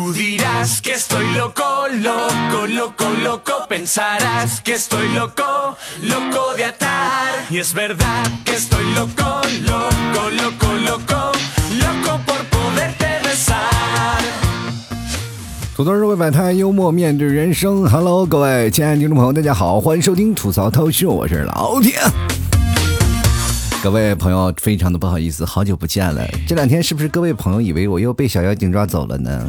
Tú dirás que estoy loco, loco, loco, loco. Pensarás que estoy loco, loco de atar. Y es verdad que estoy loco, loco, loco, loco, loco por poderte besar. 吐槽社会百态，幽默面对人生。Hello，各位亲爱的听众朋友，大家好，欢迎收听吐槽涛秀，我是老铁。各位朋友，非常的不好意思，好久不见了。这两天是不是各位朋友以为我又被小妖精抓走了呢？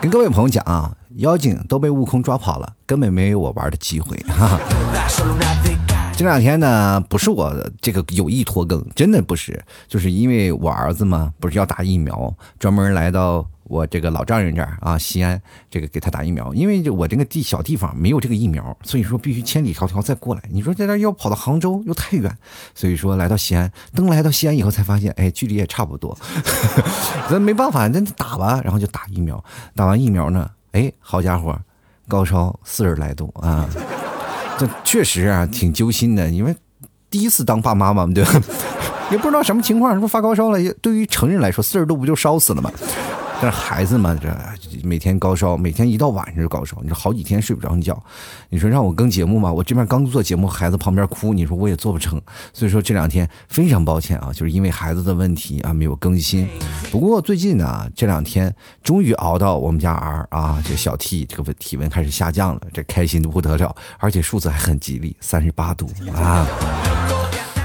跟各位朋友讲啊，妖精都被悟空抓跑了，根本没有我玩的机会。哈哈。这两天呢，不是我这个有意拖更，真的不是，就是因为我儿子嘛，不是要打疫苗，专门来到我这个老丈人这儿啊，西安这个给他打疫苗。因为我这个地小地方没有这个疫苗，所以说必须千里迢迢再过来。你说在这要跑到杭州又太远，所以说来到西安。等来到西安以后才发现，哎，距离也差不多。咱没办法，那打吧，然后就打疫苗。打完疫苗呢，哎，好家伙，高烧四十来度啊！这确实啊，挺揪心的，因为第一次当爸妈嘛，对吧？也不知道什么情况，是不是发高烧了？对于成人来说，四十度不就烧死了吗？但是孩子嘛，这每天高烧，每天一到晚上就高烧，你说好几天睡不着觉。你说让我更节目嘛，我这边刚做节目，孩子旁边哭，你说我也做不成。所以说这两天非常抱歉啊，就是因为孩子的问题啊，没有更新。不过最近呢，这两天终于熬到我们家儿啊，这小 T 这个体温开始下降了，这开心的不得了，而且数字还很吉利，三十八度啊。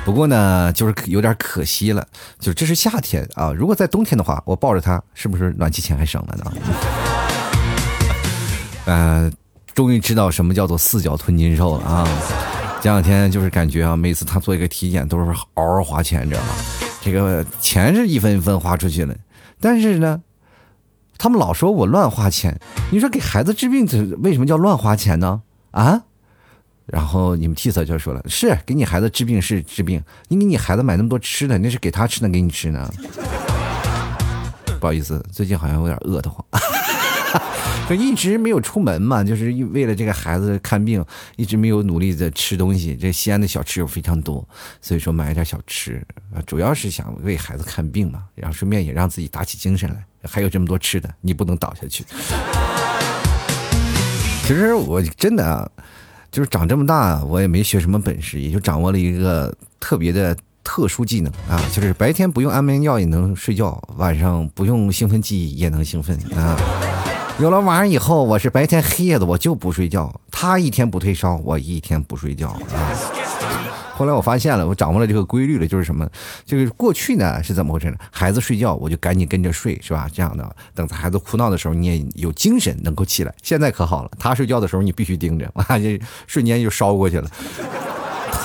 不过呢，就是有点可惜了，就是这是夏天啊，如果在冬天的话，我抱着它，是不是暖气钱还省了呢？呃，终于知道什么叫做四脚吞金兽了啊！前两天就是感觉啊，每次他做一个体检都是嗷嗷花钱，你知道吗？这个钱是一分一分花出去了，但是呢，他们老说我乱花钱。你说给孩子治病，这为什么叫乱花钱呢？啊？然后你们替嫂就说了：“是给你孩子治病是治病，你给你孩子买那么多吃的，那是给他吃的，给你吃呢。”不好意思，最近好像有点饿得慌，就一直没有出门嘛，就是为了这个孩子看病，一直没有努力的吃东西。这西安的小吃又非常多，所以说买一点小吃，主要是想为孩子看病嘛，然后顺便也让自己打起精神来。还有这么多吃的，你不能倒下去。其实我真的啊。就是长这么大，我也没学什么本事，也就掌握了一个特别的特殊技能啊，就是白天不用安眠药也能睡觉，晚上不用兴奋剂也能兴奋啊。有了娃以后，我是白天黑夜的我就不睡觉，他一天不退烧，我一天不睡觉啊。后来我发现了，我掌握了这个规律了，就是什么？就是过去呢是怎么回事呢？孩子睡觉，我就赶紧跟着睡，是吧？这样的，等孩子哭闹的时候，你也有精神能够起来。现在可好了，他睡觉的时候你必须盯着，哇，这瞬间就烧过去了，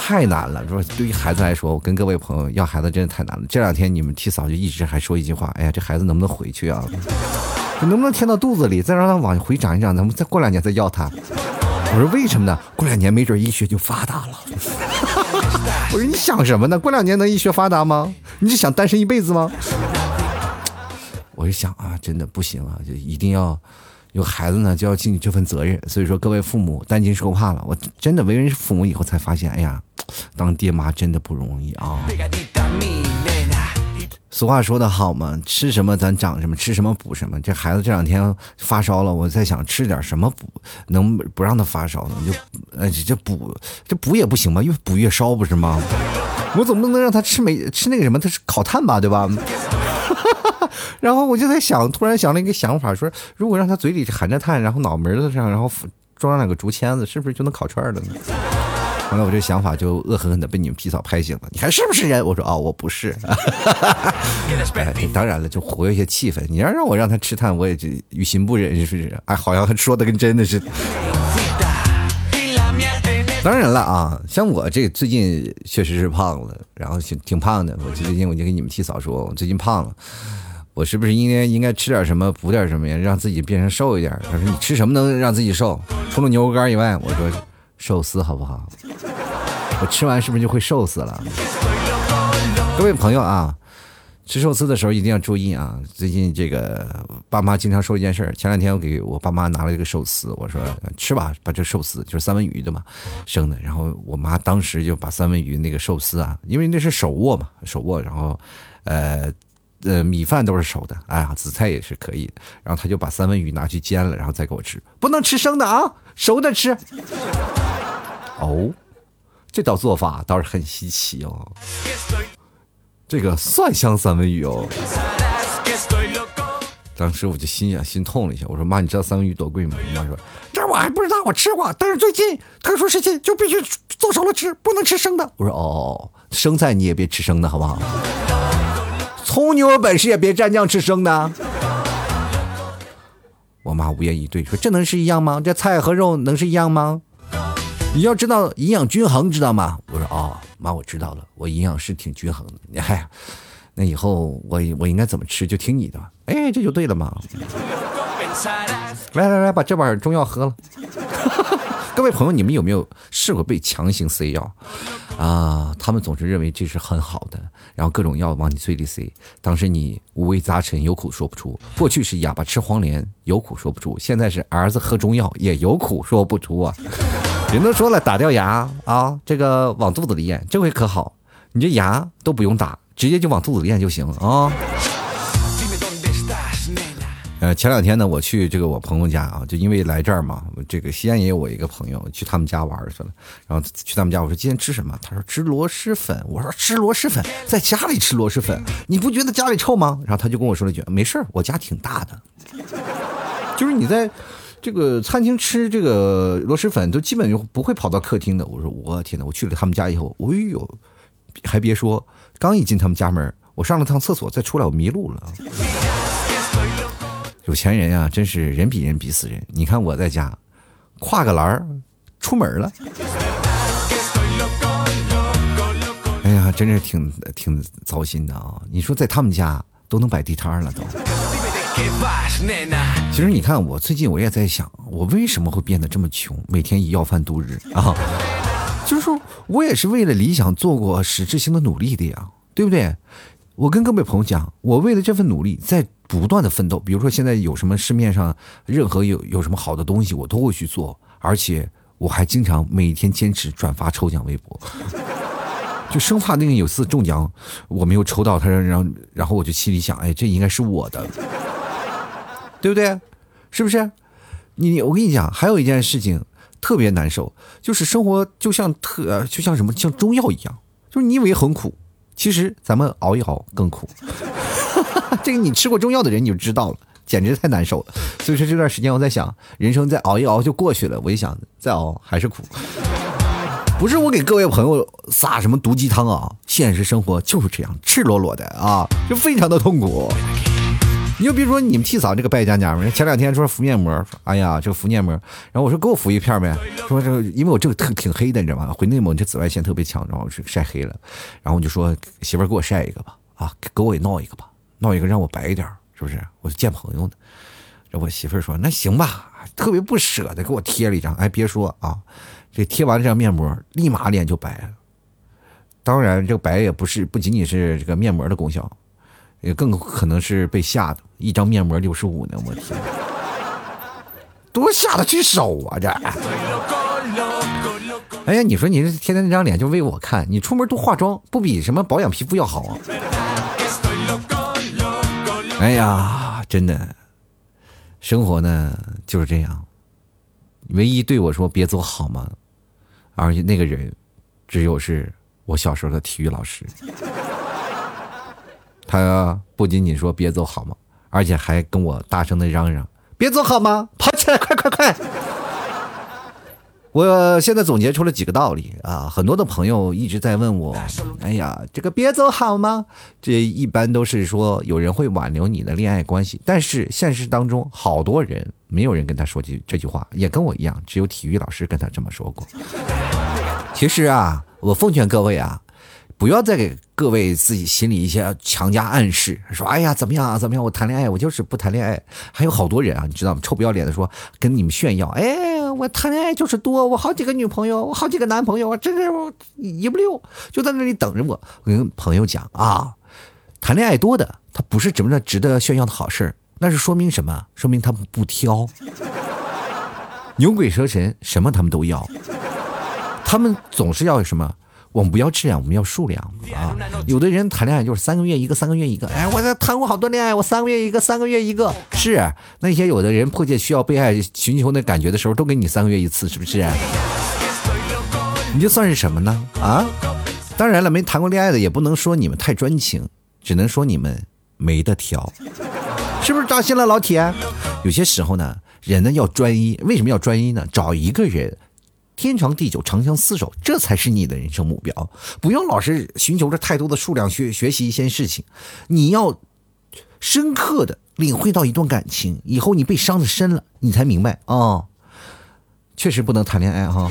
太难了。说对于孩子来说，我跟各位朋友要孩子真的太难了。这两天你们替嫂就一直还说一句话，哎呀，这孩子能不能回去啊？能不能填到肚子里，再让他往回长一长，咱们再过两年再要他？我说为什么呢？过两年没准医学就发达了。我说你想什么呢？过两年能医学发达吗？你是想单身一辈子吗？我就想啊，真的不行啊，就一定要有孩子呢，就要尽这份责任。所以说，各位父母担惊受怕了。我真的为人父母以后才发现，哎呀，当爹妈真的不容易啊。俗话说得好嘛，吃什么咱长什么，吃什么补什么。这孩子这两天发烧了，我在想吃点什么补，能不让他发烧呢？就，呃，这补这补也不行吧，越补越烧不是吗？我总不能让他吃没吃那个什么，他是烤炭吧，对吧？然后我就在想，突然想了一个想法，说如果让他嘴里含着炭，然后脑门子上，然后装上两个竹签子，是不是就能烤串了呢？后来我这想法就恶狠狠的被你们皮草拍醒了。你还是不是人？我说啊，我不是。哎当然了，就活跃一些气氛。你要让我让他吃炭，我也就于心不忍，是不是？哎，好像他说的跟真的似的。当然了啊，像我这最近确实是胖了，然后挺挺胖的。我最近我就跟你们提早说，我最近胖了，我是不是应该应该吃点什么补点什么呀，让自己变成瘦一点？他说你吃什么能让自己瘦？除了牛肉干以外，我说。寿司好不好？我吃完是不是就会瘦死了？各位朋友啊，吃寿司的时候一定要注意啊！最近这个爸妈经常说一件事前两天我给我爸妈拿了一个寿司，我说吃吧，把这寿司就是三文鱼的嘛，生的。然后我妈当时就把三文鱼那个寿司啊，因为那是手握嘛，手握，然后呃呃米饭都是熟的，哎呀，紫菜也是可以的。然后他就把三文鱼拿去煎了，然后再给我吃，不能吃生的啊，熟的吃。哦，这道做法倒是很稀奇哦。这个蒜香三文鱼哦。当时我就心呀心痛了一下，我说妈，你知道三文鱼多贵吗？我妈说这我还不知道，我吃过，但是最近特殊时期就必须做熟了吃，不能吃生的。我说哦，生菜你也别吃生的好不好？葱你有本事也别蘸酱吃生的。我妈无言以对，说这能是一样吗？这菜和肉能是一样吗？你要知道营养均衡，知道吗？我说哦，妈我知道了，我营养是挺均衡的。你嗨。那以后我我应该怎么吃就听你的吧，哎，这就对了嘛。来来来，把这碗中药喝了。各位朋友，你们有没有试过被强行塞药啊？他们总是认为这是很好的，然后各种药往你嘴里塞。当时你五味杂陈，有苦说不出。过去是哑巴吃黄连，有苦说不出；现在是儿子喝中药，也有苦说不出啊。人都说了，打掉牙啊，这个往肚子里咽，这回可好，你这牙都不用打。直接就往肚子里咽就行了啊！呃，前两天呢，我去这个我朋友家啊，就因为来这儿嘛，这个西安也有我一个朋友，去他们家玩去了。然后去他们家，我说今天吃什么？他说吃螺蛳粉。我说吃螺蛳粉，在家里吃螺蛳粉，你不觉得家里臭吗？然后他就跟我说了一句：没事儿我家挺大的。就是你在这个餐厅吃这个螺蛳粉，都基本就不会跑到客厅的。我说我天哪！我去了他们家以后，哎呦，还别说。刚一进他们家门，我上了趟厕所，再出来我迷路了。有钱人呀，真是人比人比死人。你看我在家，跨个栏儿出门了。哎呀，真是挺挺糟心的啊！你说在他们家都能摆地摊了都。其实你看，我最近我也在想，我为什么会变得这么穷，每天以要饭度日啊？就是说我也是为了理想做过实质性的努力的呀，对不对？我跟各位朋友讲，我为了这份努力在不断的奋斗。比如说现在有什么市面上任何有有什么好的东西，我都会去做，而且我还经常每天坚持转发抽奖微博，就生怕那个有次中奖我没有抽到他，然后然后我就心里想，哎，这应该是我的，对不对？是不是？你我跟你讲，还有一件事情。特别难受，就是生活就像特就像什么像中药一样，就是你以为很苦，其实咱们熬一熬更苦。这个你吃过中药的人你就知道了，简直太难受了。所以说这段时间我在想，人生再熬一熬就过去了。我一想再熬还是苦，不是我给各位朋友撒什么毒鸡汤啊，现实生活就是这样赤裸裸的啊，就非常的痛苦。你就比如说你们替嫂这个败家娘们，前两天说敷面膜，哎呀这个敷面膜，然后我说给我敷一片呗，说这个因为我这个特挺黑的，你知道吗？回内蒙这紫外线特别强，然后是晒黑了，然后我就说媳妇儿给我晒一个吧，啊给我也闹一个吧，闹一个让我白一点，是不是？我见朋友呢，这我媳妇说那行吧，特别不舍得给我贴了一张，哎别说啊，这贴完这张面膜，立马脸就白了。当然这个白也不是不仅仅是这个面膜的功效。也更可能是被吓的，一张面膜六十五呢，我天，多下得去手啊这！哎呀，你说你这天天那张脸就为我看，你出门多化妆，不比什么保养皮肤要好啊？哎呀，真的，生活呢就是这样，唯一对我说别走好吗？而且那个人，只有是我小时候的体育老师。他不仅仅说别走好吗，而且还跟我大声的嚷嚷：“别走好吗？跑起来，快快快！”我现在总结出了几个道理啊，很多的朋友一直在问我：“哎呀，这个别走好吗？”这一般都是说有人会挽留你的恋爱关系，但是现实当中好多人没有人跟他说句这句话，也跟我一样，只有体育老师跟他这么说过。其实啊，我奉劝各位啊。不要再给各位自己心里一些强加暗示，说哎呀怎么样啊怎么样？我谈恋爱我就是不谈恋爱。还有好多人啊，你知道吗？臭不要脸的说跟你们炫耀，哎，我谈恋爱就是多，我好几个女朋友，我好几个男朋友，我真是一不溜，就在那里等着我。我跟朋友讲啊，谈恋爱多的他不是什么值得炫耀的好事那是说明什么？说明他们不挑，牛鬼蛇神什么他们都要，他们总是要什么？我们不要质量，我们要数量啊！有的人谈恋爱就是三个月一个，三个月一个。哎，我在谈过好多恋爱，我三个月一个，三个月一个。是那些有的人迫切需要被爱、寻求那感觉的时候，都给你三个月一次，是不是？你就算是什么呢？啊？当然了，没谈过恋爱的也不能说你们太专情，只能说你们没得挑，是不是扎心了，老铁？有些时候呢，人呢要专一，为什么要专一呢？找一个人。天长地久，长相厮守，这才是你的人生目标。不要老是寻求着太多的数量学学习一些事情，你要深刻的领会到一段感情，以后你被伤的深了，你才明白啊，确实不能谈恋爱哈。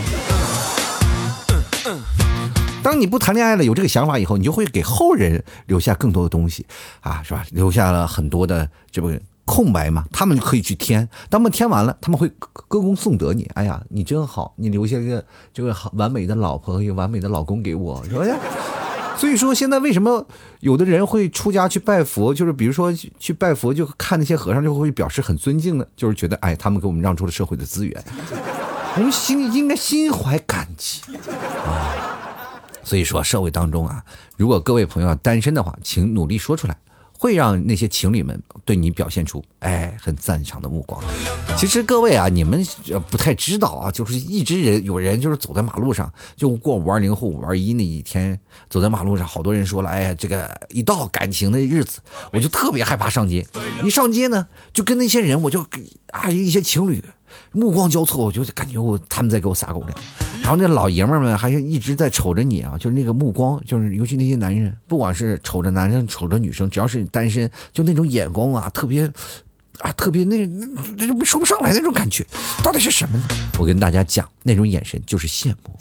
当你不谈恋爱了，有这个想法以后，你就会给后人留下更多的东西啊，是吧？留下了很多的这个。空白嘛，他们可以去填，当们填完了，他们会歌功颂德你。哎呀，你真好，你留下一个这个好完美的老婆和一个完美的老公给我，是吧？所以说，现在为什么有的人会出家去拜佛？就是比如说去拜佛，就看那些和尚，就会表示很尊敬呢？就是觉得，哎，他们给我们让出了社会的资源，我们心应该心怀感激啊。所以说，社会当中啊，如果各位朋友单身的话，请努力说出来。会让那些情侣们对你表现出哎很赞赏的目光。其实各位啊，你们不太知道啊，就是一直人有人就是走在马路上，就过五二零或五二一那一天，走在马路上，好多人说了，哎呀，这个一到感情的日子，我就特别害怕上街。一上街呢，就跟那些人，我就啊一些情侣。目光交错，我就感觉我他们在给我撒狗粮，然后那老爷们们还是一直在瞅着你啊，就是那个目光，就是尤其那些男人，不管是瞅着男生瞅着女生，只要是单身，就那种眼光啊，特别啊，特别那那就说不上来那种感觉，到底是什么呢？我跟大家讲，那种眼神就是羡慕，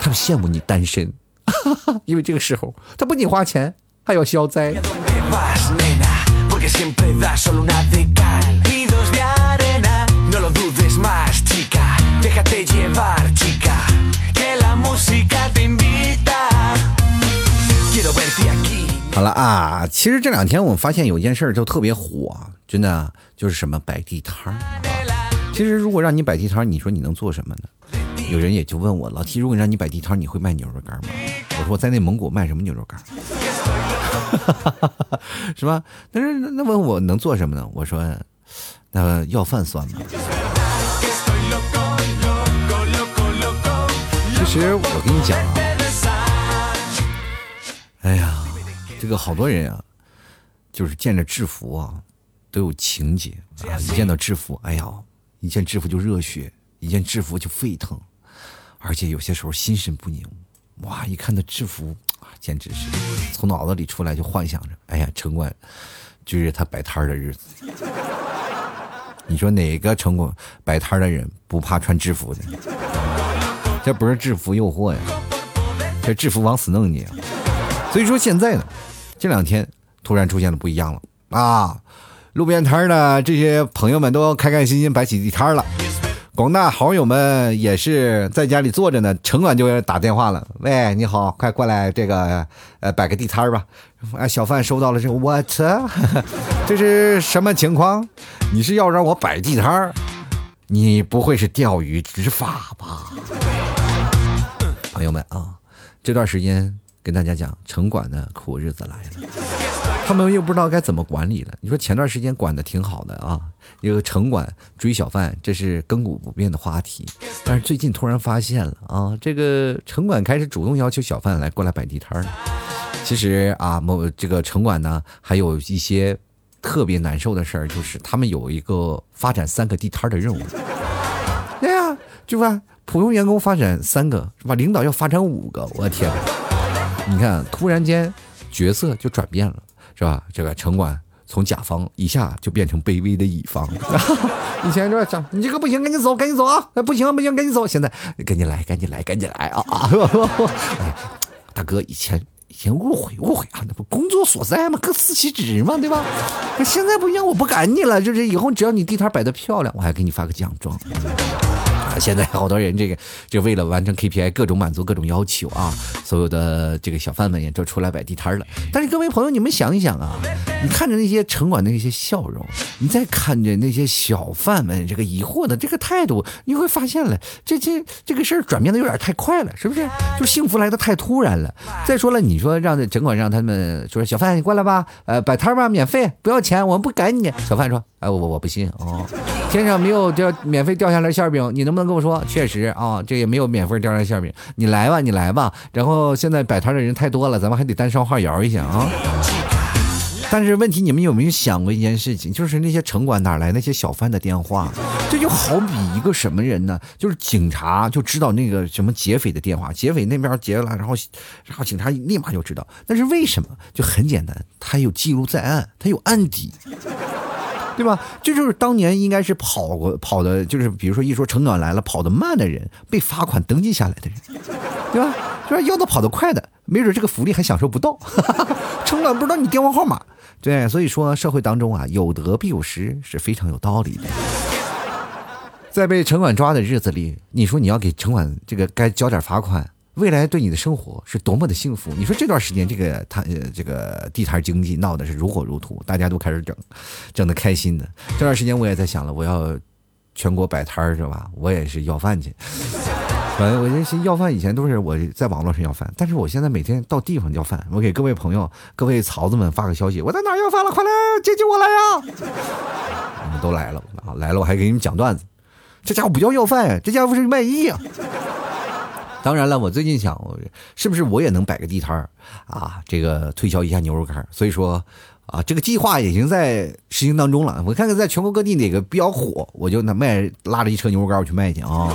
他们羡慕你单身，因为这个时候他不仅花钱，还要消灾。好了啊，其实这两天我发现有一件事就特别火，真的就是什么摆地摊儿。其实如果让你摆地摊儿，你说你能做什么呢？有人也就问我老七如果让你摆地摊儿，你会卖牛肉干吗？我说我在内蒙古卖什么牛肉干？是吧？但是那问我能做什么呢？我说那要饭算吗？实我跟你讲啊，哎呀，这个好多人啊，就是见着制服啊，都有情节啊。一见到制服，哎呀，一见制服就热血，一见制服就沸腾，而且有些时候心神不宁。哇，一看到制服啊，简直是从脑子里出来就幻想着，哎呀，城管就是他摆摊的日子。你说哪个城管摆摊的人不怕穿制服的？这不是制服诱惑呀，这制服往死弄你。所以说现在呢，这两天突然出现了不一样了啊！路边摊呢这些朋友们都开开心心摆起地摊了，广大好友们也是在家里坐着呢，城管就打电话了：“喂，你好，快过来这个呃摆个地摊吧。”啊，小贩收到了这个，what？这是什么情况？你是要让我摆地摊你不会是钓鱼执法吧？朋友们啊，这段时间跟大家讲，城管的苦日子来了，他们又不知道该怎么管理了。你说前段时间管的挺好的啊，一个城管追小贩，这是亘古不变的话题。但是最近突然发现了啊，这个城管开始主动要求小贩来过来摆地摊儿。其实啊，某这个城管呢，还有一些特别难受的事儿，就是他们有一个发展三个地摊的任务。对呀，就吧？普通员工发展三个是吧？领导要发展五个，我的天！你看，突然间角色就转变了，是吧？这个城管从甲方一下就变成卑微的乙方。以前说讲你这个不行，赶紧走，赶紧走啊！不行不行，赶紧走！现在赶紧来，赶紧来，赶紧来啊啊！大哥，以前以前误会误会啊，那不工作所在嘛，各司其职嘛，对吧？现在不一样，我不赶你了，就是以后只要你地摊摆的漂亮，我还给你发个奖状。现在好多人这个就为了完成 KPI，各种满足各种要求啊，所有的这个小贩们也都出来摆地摊了。但是各位朋友，你们想一想啊，你看着那些城管的那些笑容，你再看着那些小贩们这个疑惑的这个态度，你会发现了，这这这个事儿转变的有点太快了，是不是？就幸福来的太突然了。再说了，你说让城管让他们说小贩你过来吧，呃，摆摊吧，免费，不要钱，我们不赶你。小贩说，哎，我我不信哦，天上没有掉免费掉下来馅饼，你能不能跟我说？确实啊，这也没有免费掉下来馅饼，你来吧，你来吧。然后现在摆摊的人太多了，咱们还得单双号摇一下啊。但是问题，你们有没有想过一件事情？就是那些城管哪来那些小贩的电话？这就好比一个什么人呢？就是警察就知道那个什么劫匪的电话，劫匪那边劫了，然后，然后警察立马就知道。但是为什么？就很简单，他有记录在案，他有案底，对吧？这就是当年应该是跑过跑的，就是比如说一说城管来了，跑得慢的人被罚款登记下来的人，对吧？就是要的跑得快的，没准这个福利还享受不到。城管不知道你电话号码。对，所以说社会当中啊，有得必有失是非常有道理的。在被城管抓的日子里，你说你要给城管这个该交点罚款，未来对你的生活是多么的幸福。你说这段时间这个摊呃这个地摊经济闹的是如火如荼，大家都开始整，整的开心的。这段时间我也在想了，我要全国摆摊是吧？我也是要饭去。反正我这些要饭以前都是我在网络上要饭，但是我现在每天到地方要饭。我给各位朋友、各位曹子们发个消息，我在哪要饭了，快来接接我来呀！你们都来了啊，来了我还给你们讲段子。这家伙不叫要饭，这家伙是卖艺啊！当然了，我最近想，是不是我也能摆个地摊儿啊？这个推销一下牛肉干。所以说啊，这个计划已经在实行当中了。我看看在全国各地哪个比较火，我就那卖拉着一车牛肉干我去卖去啊。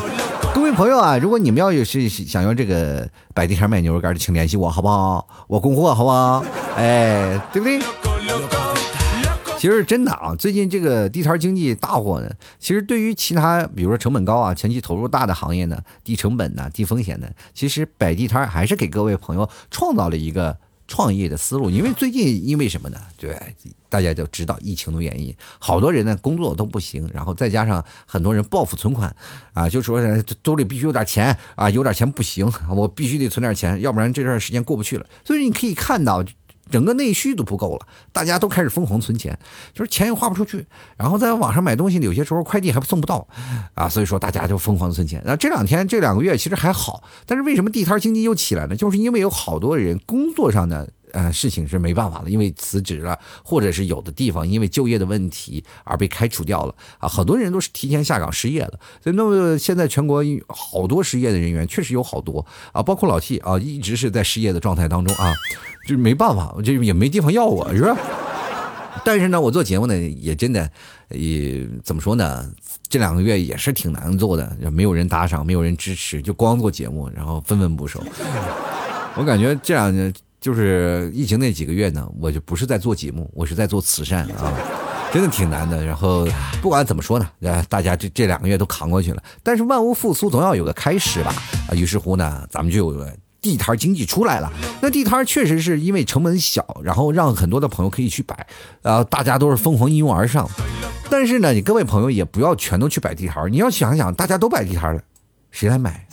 各位朋友啊，如果你们要有是想要这个摆地摊卖牛肉干的，请联系我，好不好？我供货，好不好？哎，对不对？其实真的啊，最近这个地摊经济大火呢。其实对于其他，比如说成本高啊、前期投入大的行业呢，低成本呢、低风险的，其实摆地摊还是给各位朋友创造了一个。创业的思路，因为最近因为什么呢？对，大家都知道疫情的原因，好多人呢工作都不行，然后再加上很多人报复存款，啊，就说兜里必须有点钱啊，有点钱不行，我必须得存点钱，要不然这段时间过不去了。所以你可以看到。整个内需都不够了，大家都开始疯狂存钱，就是钱又花不出去，然后在网上买东西，有些时候快递还送不到，啊，所以说大家就疯狂存钱。那这两天这两个月其实还好，但是为什么地摊经济又起来了？就是因为有好多人工作上的呃事情是没办法了，因为辞职了，或者是有的地方因为就业的问题而被开除掉了啊，很多人都是提前下岗失业了。所以那么现在全国好多失业的人员确实有好多啊，包括老 T 啊，一直是在失业的状态当中啊。就没办法，就也没地方要我，是吧？但是呢，我做节目呢，也真的，也怎么说呢？这两个月也是挺难做的，没有人打赏，没有人支持，就光做节目，然后分文不收。我感觉这两年就是疫情那几个月呢，我就不是在做节目，我是在做慈善啊，真的挺难的。然后不管怎么说呢，呃，大家这这两个月都扛过去了。但是万物复苏总要有个开始吧？啊，于是乎呢，咱们就有。地摊经济出来了，那地摊确实是因为成本小，然后让很多的朋友可以去摆，呃，大家都是疯狂一拥而上。但是呢，你各位朋友也不要全都去摆地摊，你要想想，大家都摆地摊了，谁来买？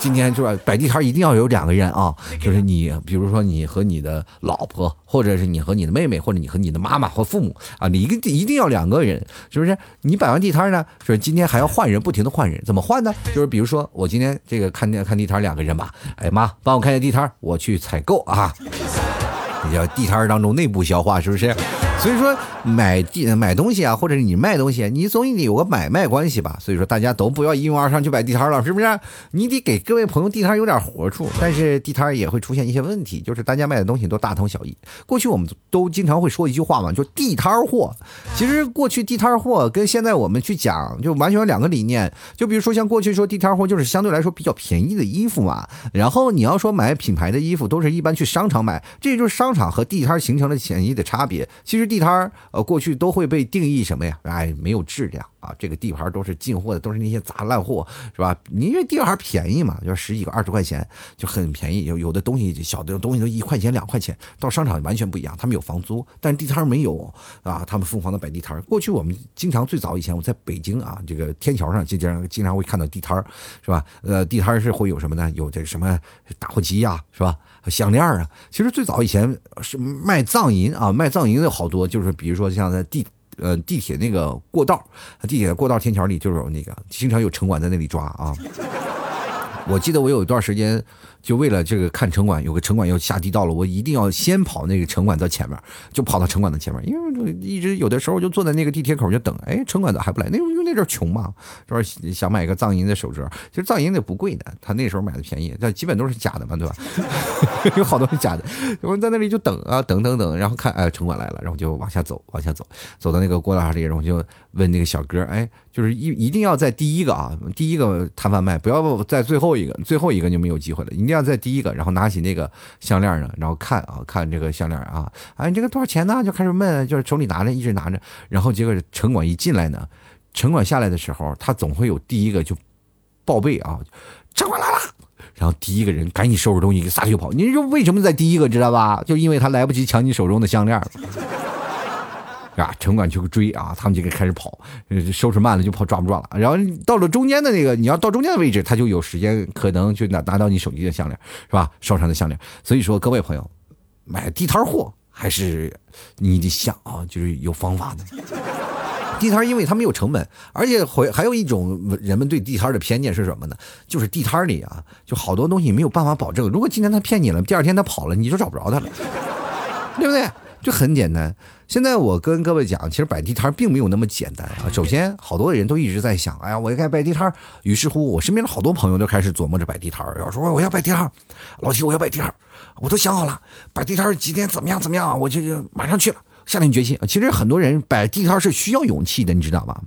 啊？今天是吧？摆地摊一定要有两个人啊，就是你，比如说你和你的老婆，或者是你和你的妹妹，或者你和你的妈妈或父母啊，你一个一定要两个人，是不是？你摆完地摊呢，是今天还要换人，不停的换人，怎么换呢？就是比如说我今天这个看看地摊两个人吧，哎妈，帮我看一下地摊，我去采购啊，比较地摊当中内部消化，是不是？所以说买地买东西啊，或者是你卖东西，你总得有个买卖关系吧。所以说大家都不要一拥而上去摆地摊了，是不是？你得给各位朋友地摊有点活处。但是地摊也会出现一些问题，就是大家卖的东西都大同小异。过去我们都经常会说一句话嘛，就地摊货。其实过去地摊货跟现在我们去讲，就完全两个理念。就比如说像过去说地摊货就是相对来说比较便宜的衣服嘛。然后你要说买品牌的衣服，都是一般去商场买，这就是商场和地摊形成了显著的差别。其实。地摊儿，呃，过去都会被定义什么呀？哎，没有质量啊，这个地盘都是进货的，都是那些杂烂货，是吧？你因为地盘便宜嘛，就十几个、二十块钱就很便宜。有有的东西小的东西都一块钱、两块钱，到商场完全不一样。他们有房租，但是地摊儿没有啊。他们疯狂的摆地摊儿。过去我们经常最早以前我在北京啊，这个天桥上经常经常会看到地摊儿是吧？呃，地摊儿是会有什么呢？有这什么打火机呀，是吧？项链啊。其实最早以前是卖藏银啊，卖藏银的好多，就是比如说像在地。呃，地铁那个过道，地铁过道天桥里就有那个，经常有城管在那里抓啊。我记得我有一段时间。就为了这个看城管，有个城管要下地道了，我一定要先跑那个城管的前面，就跑到城管的前面，因为一直有的时候就坐在那个地铁口就等，哎，城管咋还不来？那因为那阵穷嘛，说想买个藏银的手镯，其实藏银的不贵的，他那时候买的便宜，但基本都是假的嘛，对吧？有好多是假的，我们在那里就等啊，等等等，然后看，哎，城管来了，然后就往下走，往下走，走到那个过道里，然后就问那个小哥，哎，就是一一定要在第一个啊，第一个摊贩卖，不要在最后一个，最后一个就没有机会了，一定要在第一个，然后拿起那个项链呢，然后看啊，看这个项链啊，啊，你这个多少钱呢？就开始问，就是手里拿着，一直拿着，然后结果城管一进来呢，城管下来的时候，他总会有第一个就报备啊，城管来了，然后第一个人赶紧收拾东西，撒腿就跑。你说为什么在第一个知道吧？就因为他来不及抢你手中的项链。啊！城管就追啊，他们就开始跑，收拾慢了就跑抓不住了。然后到了中间的那个，你要到中间的位置，他就有时间可能就拿拿到你手机的项链，是吧？手上的项链。所以说，各位朋友，买地摊货还是你得想啊，就是有方法的。地摊因为它没有成本，而且会还有一种人们对地摊的偏见是什么呢？就是地摊里啊，就好多东西没有办法保证。如果今天他骗你了，第二天他跑了，你就找不着他了，对不对？就很简单。现在我跟各位讲，其实摆地摊并没有那么简单啊。首先，好多人都一直在想，哎呀，我应该摆地摊。于是乎，我身边的好多朋友都开始琢磨着摆地摊要说我要摆地摊，老七我要摆地摊，我都想好了，摆地摊几天怎么样怎么样，我就马上去了，下定决心。其实很多人摆地摊是需要勇气的，你知道吧？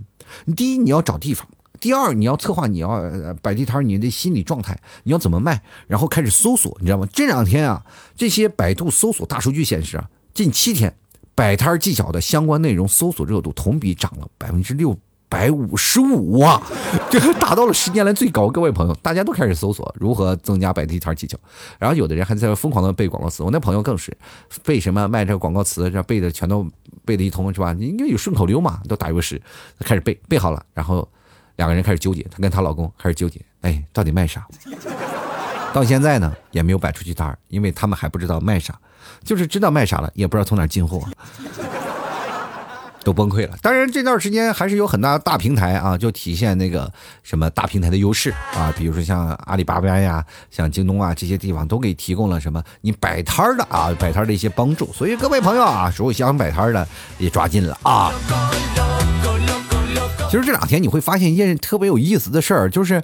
第一，你要找地方；第二，你要策划你要摆地摊你的心理状态，你要怎么卖，然后开始搜索，你知道吗？这两天啊，这些百度搜索大数据显示啊，近七天。摆摊技巧的相关内容搜索热度同比涨了百分之六百五十五啊，这个达到了十年来最高。各位朋友，大家都开始搜索如何增加摆地摊技巧，然后有的人还在疯狂的背广告词。我那朋友更是背什么卖这个广告词，这背的全都背的一通是吧？应该有顺口溜嘛，都打油诗，开始背背好了，然后两个人开始纠结，她跟她老公开始纠结，哎，到底卖啥？到现在呢也没有摆出去摊因为他们还不知道卖啥。就是知道卖啥了，也不知道从哪进货，都崩溃了。当然这段时间还是有很大大平台啊，就体现那个什么大平台的优势啊，比如说像阿里巴巴呀、像京东啊这些地方都给提供了什么你摆摊的啊，摆摊的一些帮助。所以各位朋友啊，如果想摆摊的也抓紧了啊。其实这两天你会发现一件特别有意思的事儿，就是。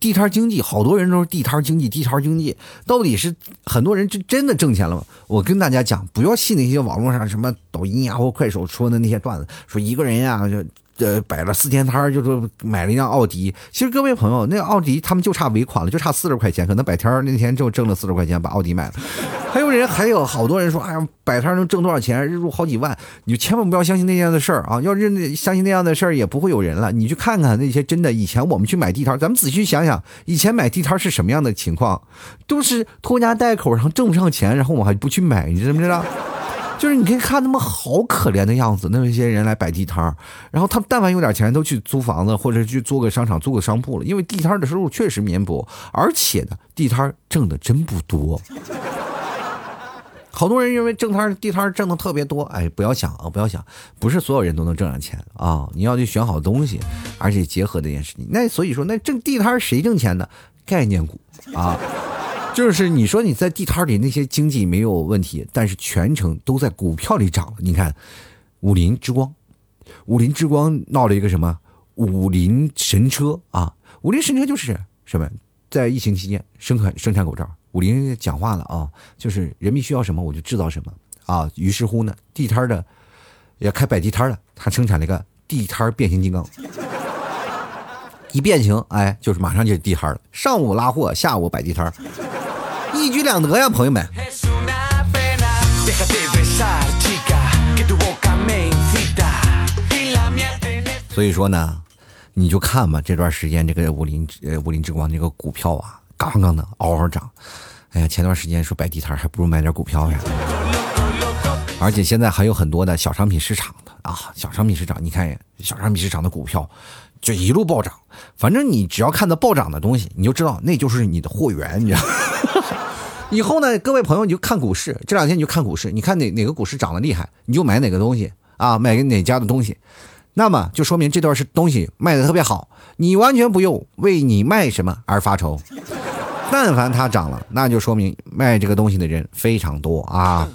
地摊经济，好多人都是地摊经济。地摊经济到底是很多人真真的挣钱了吗？我跟大家讲，不要信那些网络上什么抖音呀或快手说的那些段子，说一个人呀就。呃，摆了四天摊儿就说买了一辆奥迪。其实各位朋友，那奥迪他们就差尾款了，就差四十块钱，可能摆摊儿那天就挣了四十块钱，把奥迪买了。还有人，还有好多人说，哎呀，摆摊能挣多少钱，日入好几万。你就千万不要相信那样的事儿啊！要是相信那样的事儿，也不会有人了。你去看看那些真的，以前我们去买地摊，咱们仔细想想，以前买地摊是什么样的情况？都是拖家带口，然后挣不上钱，然后我还不去买，你知不知道？就是你可以看他们好可怜的样子，那么一些人来摆地摊儿然后他们但凡有点钱，都去租房子或者去租个商场、租个商铺了。因为地摊的收入确实绵薄，而且呢，地摊挣的真不多。好多人认为挣摊地摊挣的特别多，哎，不要想啊，不要想，不是所有人都能挣上钱啊！你要去选好东西，而且结合这件事情。那所以说，那挣地摊谁挣钱呢？概念股啊。就是你说你在地摊里那些经济没有问题，但是全程都在股票里涨了。你看，武林之光，武林之光闹了一个什么？武林神车啊！武林神车就是什么？在疫情期间生产生产口罩。武林讲话了啊，就是人民需要什么我就制造什么啊。于是乎呢，地摊的也开摆地摊的，他生产了一个地摊变形金刚。一变形，哎，就是马上就地摊了。上午拉货，下午摆地摊一举两得呀，朋友们。所以说呢，你就看吧，这段时间这个武林呃武林之光这个股票啊，刚刚的嗷嗷涨。哎呀，前段时间说摆地摊，还不如买点股票呀。而且现在还有很多的小商品市场的啊，小商品市场，你看小商品市场的股票就一路暴涨。反正你只要看到暴涨的东西，你就知道那就是你的货源，你知道。以后呢，各位朋友你就看股市，这两天你就看股市，你看哪哪个股市涨得厉害，你就买哪个东西啊，买个哪家的东西，那么就说明这段是东西卖的特别好，你完全不用为你卖什么而发愁。但凡它涨了，那就说明卖这个东西的人非常多啊。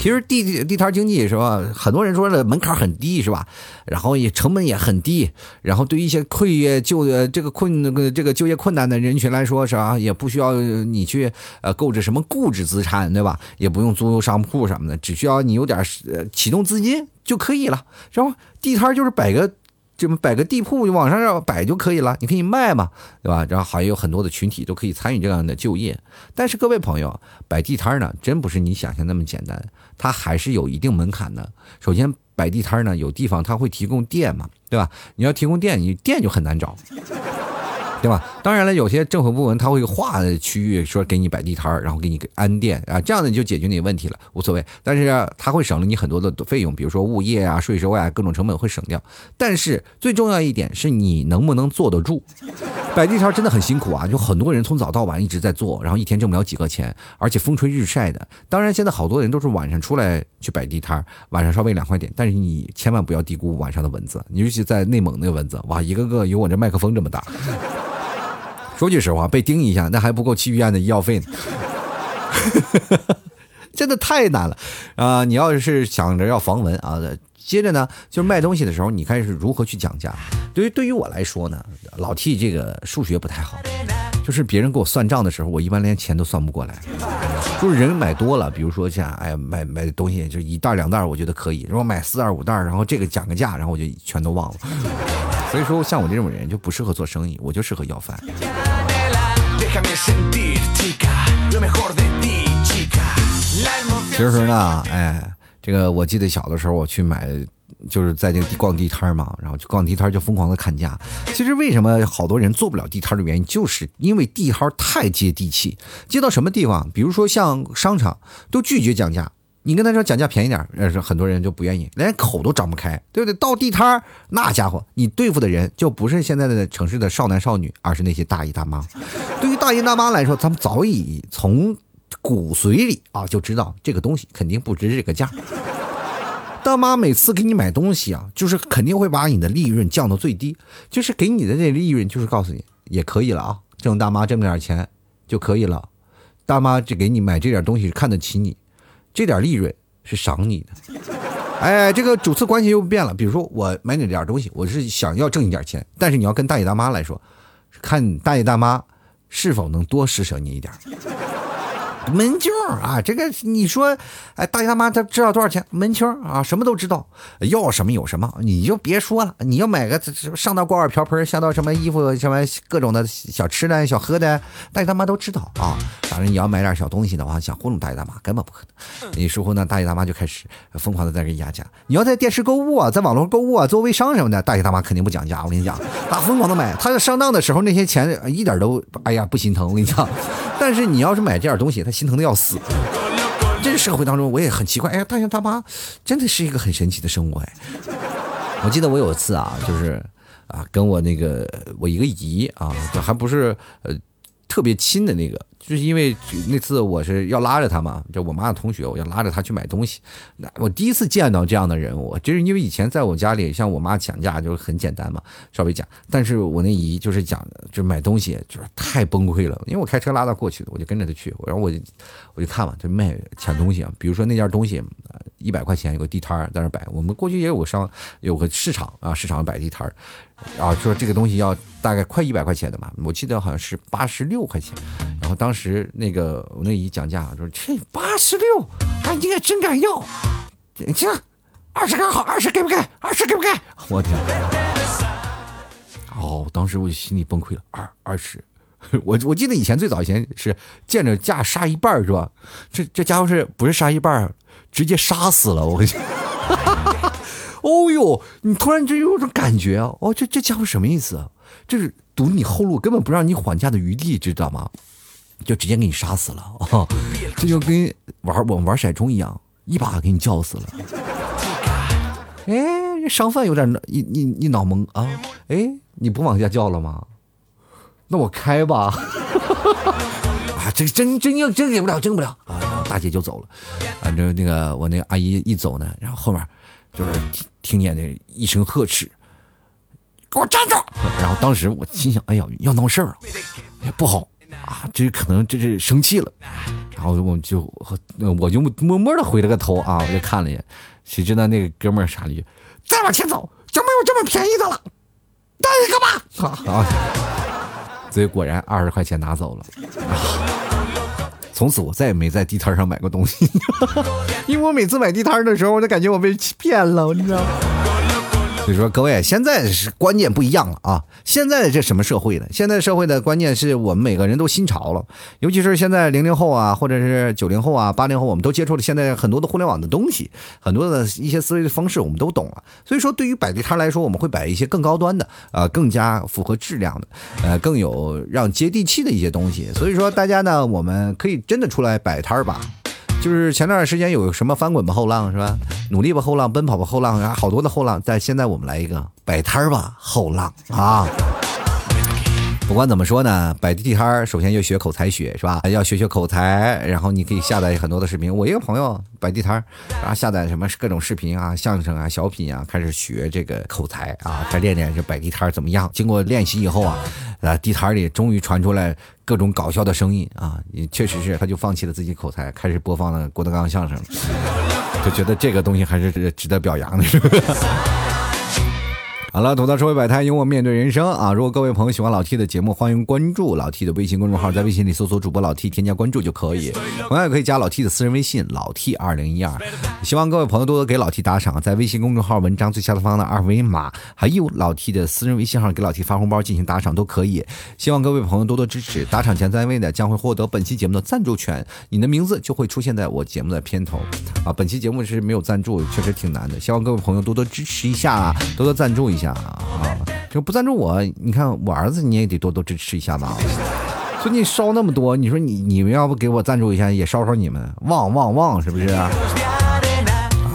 其实地地摊经济是吧？很多人说的门槛很低是吧？然后也成本也很低，然后对于一些困业就业这个困这个就业困难的人群来说是吧？也不需要你去呃购置什么固执资产对吧？也不用租商铺什么的，只需要你有点呃启动资金就可以了，是吧？地摊就是摆个。这么摆个地铺，就往上要摆就可以了，你可以卖嘛，对吧？然后还有很多的群体都可以参与这样的就业。但是各位朋友，摆地摊呢，真不是你想象那么简单，它还是有一定门槛的。首先，摆地摊呢，有地方它会提供电嘛，对吧？你要提供电，你电就很难找。对吧？当然了，有些政府部门他会划区域，说给你摆地摊儿然后给你安电啊，这样的就解决你问题了，无所谓。但是他会省了你很多的费用，比如说物业啊、税收啊，各种成本会省掉。但是最重要一点是你能不能坐得住。摆地摊真的很辛苦啊，就很多人从早到晚一直在做，然后一天挣不了几个钱，而且风吹日晒的。当然，现在好多人都是晚上出来去摆地摊晚上稍微凉快点。但是你千万不要低估晚上的蚊子，尤其在内蒙那个蚊子，哇，一个个有我这麦克风这么大。说句实话，被叮一下那还不够去医院的医药费呢，真的太难了啊！你要是想着要防蚊啊，接着呢，就是卖东西的时候，你开始如何去讲价？对于对于我来说呢，老 T 这个数学不太好，就是别人给我算账的时候，我一般连钱都算不过来。就是人买多了，比如说像哎买买东西就一袋两袋，我觉得可以；如果买四袋五袋，然后这个讲个价，然后我就全都忘了。所以说，像我这种人就不适合做生意，我就适合要饭。其实呢，哎，这个我记得小的时候我去买，就是在这个逛地摊嘛，然后去逛地摊就疯狂的砍价。其实为什么好多人做不了地摊的原因，就是因为地摊太接地气，接到什么地方，比如说像商场都拒绝讲价。你跟他说讲价便宜点，呃，是很多人就不愿意，连口都张不开，对不对？到地摊儿，那家伙，你对付的人就不是现在的城市的少男少女，而是那些大爷大妈。对于大爷大妈来说，他们早已从骨髓里啊就知道这个东西肯定不值这个价。大妈每次给你买东西啊，就是肯定会把你的利润降到最低，就是给你的这利润，就是告诉你也可以了啊，这种大妈挣点钱就可以了。大妈只给你买这点东西，看得起你。这点利润是赏你的，哎，这个主次关系又变了。比如说，我买你点东西，我是想要挣一点钱，但是你要跟大爷大妈来说，看大爷大妈是否能多施舍你一点。门庆啊，这个你说，哎，大爷大妈他知道多少钱？门庆啊，什么都知道，要什么有什么，你就别说了。你要买个上到锅碗瓢盆，下到什么衣服，什么各种的小吃的小喝的，大爷大妈都知道啊。反正你要买点小东西的话，想糊弄大爷大妈根本不可能。于是乎呢，大爷大妈就开始疯狂的在这压价。你要在电视购物啊，在网络购物啊，做微商什么的，大爷大妈肯定不讲价。我跟你讲，他疯狂的买，他上当的时候那些钱一点都哎呀不心疼。我跟你讲，但是你要是买这点东西，他。心疼的要死，这个社会当中我也很奇怪，哎呀，大爷大妈真的是一个很神奇的生物哎。我记得我有一次啊，就是啊，跟我那个我一个姨啊，还不是呃特别亲的那个。就是因为那次我是要拉着他嘛，就我妈的同学，我要拉着他去买东西。那我第一次见到这样的人物，就是因为以前在我家里，像我妈讲价就是很简单嘛，稍微讲。但是我那姨就是讲，就是买东西就是太崩溃了，因为我开车拉到过去的，我就跟着他去，然后我就我就看嘛，就卖抢东西啊。比如说那件东西一百块钱，有个地摊在那摆。我们过去也有个商，有个市场啊，市场摆地摊啊，说这个东西要大概快一百块钱的嘛，我记得好像是八十六块钱。然后当时那个我那姨讲价说这八十六，哎，你也真敢要，行，二十刚好，二十给不给？二十给不给？我天！哦，当时我就心里崩溃了，二二十，我我记得以前最早以前是见着价杀一半是吧？这这家伙是不是杀一半直接杀死了我！哦呦，你突然就有种感觉啊，哦，这这家伙什么意思？这是堵你后路，根本不让你缓驾的余地，知道吗？就直接给你杀死了啊！这就跟玩我们玩骰盅一样，一把给你叫死了。哎，商贩有点一一、一脑懵啊！哎，你不往下叫了吗？那我开吧。啊，这真真要真给不了，真不了啊！大姐就走了。反正那个我那个阿姨一走呢，然后后面就是听听见那一声呵斥：“给我站住！”然后当时我心想：“哎呀，要闹事儿了，不好。”啊，这可能这是生气了，然后我就我就默默的回了个头啊，我就看了一眼，谁知道那个哥们儿傻了句：“再往前走就没有这么便宜的了，带一个吧。”啊，所以果然二十块钱拿走了。从此我再也没在地摊上买过东西，因为我每次买地摊的时候，我就感觉我被骗了，你知道吗？所以说，各位，现在是观念不一样了啊！现在这什么社会呢？现在社会的观念是我们每个人都新潮了，尤其是现在零零后啊，或者是九零后啊、八零后，我们都接触了现在很多的互联网的东西，很多的一些思维的方式我们都懂了。所以说，对于摆地摊来说，我们会摆一些更高端的，呃，更加符合质量的，呃，更有让接地气的一些东西。所以说，大家呢，我们可以真的出来摆摊吧。就是前段时间有什么翻滚吧后浪是吧？努力吧后浪，奔跑吧后浪，然后好多的后浪。但现在我们来一个摆摊儿吧后浪啊！不管怎么说呢，摆地摊儿首先要学口才学是吧？要学学口才，然后你可以下载很多的视频。我一个朋友摆地摊儿，然后下载什么各种视频啊、相声啊、小品啊，开始学这个口才啊，再练练这摆地摊儿怎么样？经过练习以后啊，啊，地摊儿里终于传出来各种搞笑的声音啊，也确实是，他就放弃了自己口才，开始播放了郭德纲相声，就觉得这个东西还是值得表扬的。好了，吐槽社会百态，幽默面对人生啊！如果各位朋友喜欢老 T 的节目，欢迎关注老 T 的微信公众号，在微信里搜索主播老 T，添加关注就可以。同样也可以加老 T 的私人微信老 T 二零一二。希望各位朋友多多给老 T 打赏，在微信公众号文章最下方的二维码，还有老 T 的私人微信号，给老 T 发红包进行打赏都可以。希望各位朋友多多支持，打赏前三位呢将会获得本期节目的赞助权，你的名字就会出现在我节目的片头啊！本期节目是没有赞助，确实挺难的，希望各位朋友多多支持一下啊，多多赞助一下一下啊！这不赞助我，你看我儿子你也得多多支持一下吧。最近烧那么多，你说你你们要不给我赞助一下，也烧烧你们，旺旺旺，是不是？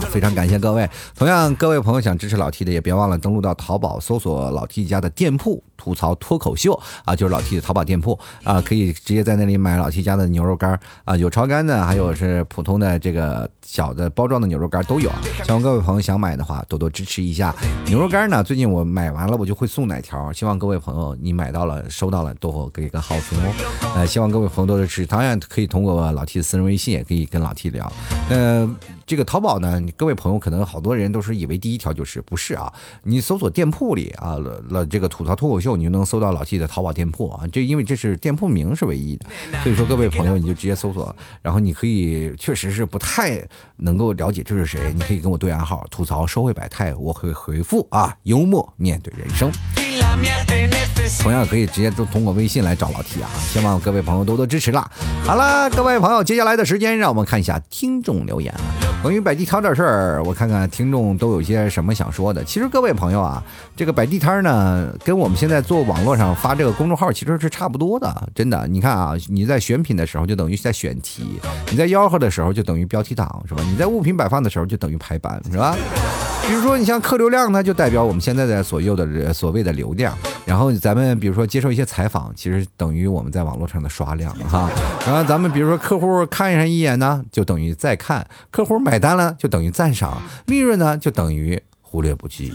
非常感谢各位，同样各位朋友想支持老 T 的，也别忘了登录到淘宝搜索老 T 家的店铺“吐槽脱口秀”啊，就是老 T 的淘宝店铺啊，可以直接在那里买老 T 家的牛肉干啊，有超干的，还有是普通的这个小的包装的牛肉干都有啊。希望各位朋友想买的话，多多支持一下牛肉干呢。最近我买完了，我就会送奶条，希望各位朋友你买到了、收到了都给个好评哦。呃，希望各位朋友多多支持，当然可以通过老 T 的私人微信也可以跟老 T 聊。呃，这个淘宝呢，各位朋友可能好多人都是以为第一条就是不是啊？你搜索店铺里啊了了这个吐槽脱口，你就能搜到老 T 的淘宝店铺啊。这因为这是店铺名是唯一的，所以说各位朋友你就直接搜索，然后你可以确实是不太能够了解这是谁，你可以跟我对暗号吐槽社会百态，我会回复啊，幽默面对人生。同样可以直接都通过微信来找老 T 啊，希望各位朋友多多支持啦。好了，各位朋友，接下来的时间让我们看一下听众留言。关于摆地摊的事儿，我看看听众都有些什么想说的。其实各位朋友啊，这个摆地摊呢，跟我们现在做网络上发这个公众号其实是差不多的，真的。你看啊，你在选品的时候就等于在选题，你在吆喝的时候就等于标题党，是吧？你在物品摆放的时候就等于排版，是吧？比如说，你像客流量，它就代表我们现在的所有的所谓的流量。然后咱们比如说接受一些采访，其实等于我们在网络上的刷量哈。然后咱们比如说客户看上一眼呢，就等于再看；客户买单了，就等于赞赏；利润呢，就等于忽略不计。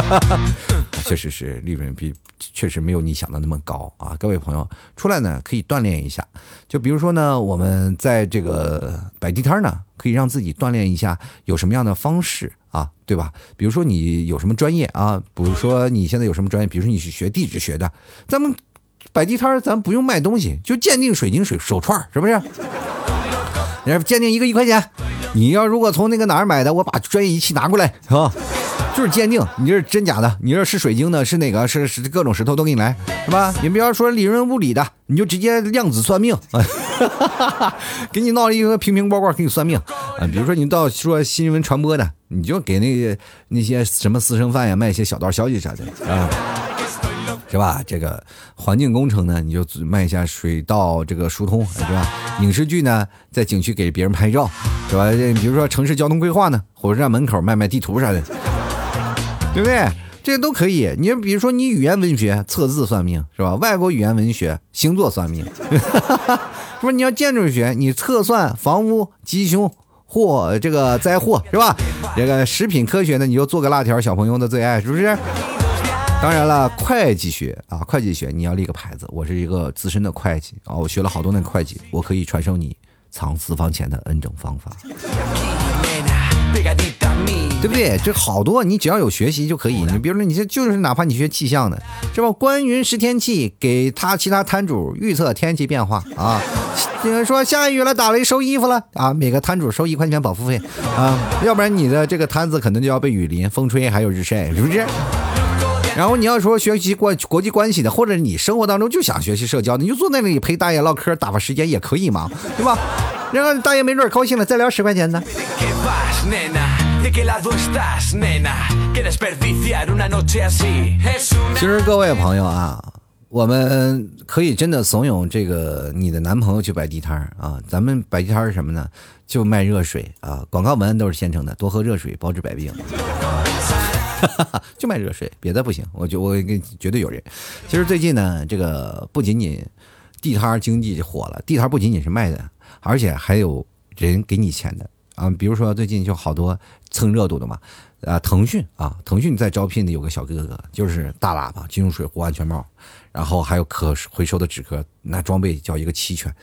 确实是利润比确实没有你想的那么高啊！各位朋友出来呢，可以锻炼一下。就比如说呢，我们在这个摆地摊呢，可以让自己锻炼一下，有什么样的方式啊，对吧？比如说你有什么专业啊？比如说你现在有什么专业？比如说你是学地质学的，咱们摆地摊咱不用卖东西，就鉴定水晶水手串，是不是？你要鉴定一个一块钱，你要如果从那个哪儿买的，我把专业仪器拿过来，是吧？就是鉴定，你这是真假的？你这是水晶的，是哪个？是是各种石头都给你来，是吧？你不要说理论物理的，你就直接量子算命啊。给你闹了一个瓶瓶罐罐给你算命啊。比如说你到说新闻传播的，你就给那个那些什么私生饭呀卖一些小道消息啥的啊。是吧？这个环境工程呢，你就卖一下水道这个疏通，是吧？影视剧呢，在景区给别人拍照，是吧？比如说城市交通规划呢，火车站门口卖卖地图啥的，对不对？这些都可以。你比如说你语言文学测字算命，是吧？外国语言文学星座算命，是？你要建筑学，你测算房屋吉凶祸这个灾祸，是吧？这个食品科学呢，你就做个辣条，小朋友的最爱，是不是？当然了，会计学啊，会计学你要立个牌子，我是一个资深的会计啊，我学了好多年会计，我可以传授你藏私房钱的 N 种方法，对不对？这好多你只要有学习就可以。你比如说，你这就是哪怕你学气象的，是吧？观云识天气，给他其他摊主预测天气变化啊。说下雨了，打雷收衣服了啊，每个摊主收一块钱保护费啊，要不然你的这个摊子可能就要被雨淋、风吹还有日晒，是不是？然后你要说学习国国际关系的，或者你生活当中就想学习社交，你就坐那里陪大爷唠嗑打发时间也可以嘛，对吧？然后大爷没准高兴了，再聊十块钱呢。其实各位朋友啊，我们可以真的怂恿这个你的男朋友去摆地摊啊。咱们摆地摊是什么呢？就卖热水啊，广告文案都是现成的，多喝热水，保治百病。就卖热水，别的不行。我就我跟绝对有人。其实最近呢，这个不仅仅地摊经济火了，地摊不仅仅是卖的，而且还有人给你钱的啊。比如说最近就好多蹭热度的嘛，啊，腾讯啊，腾讯在招聘的有个小哥哥，就是大喇叭、金融水壶、安全帽，然后还有可回收的纸壳，那装备叫一个齐全。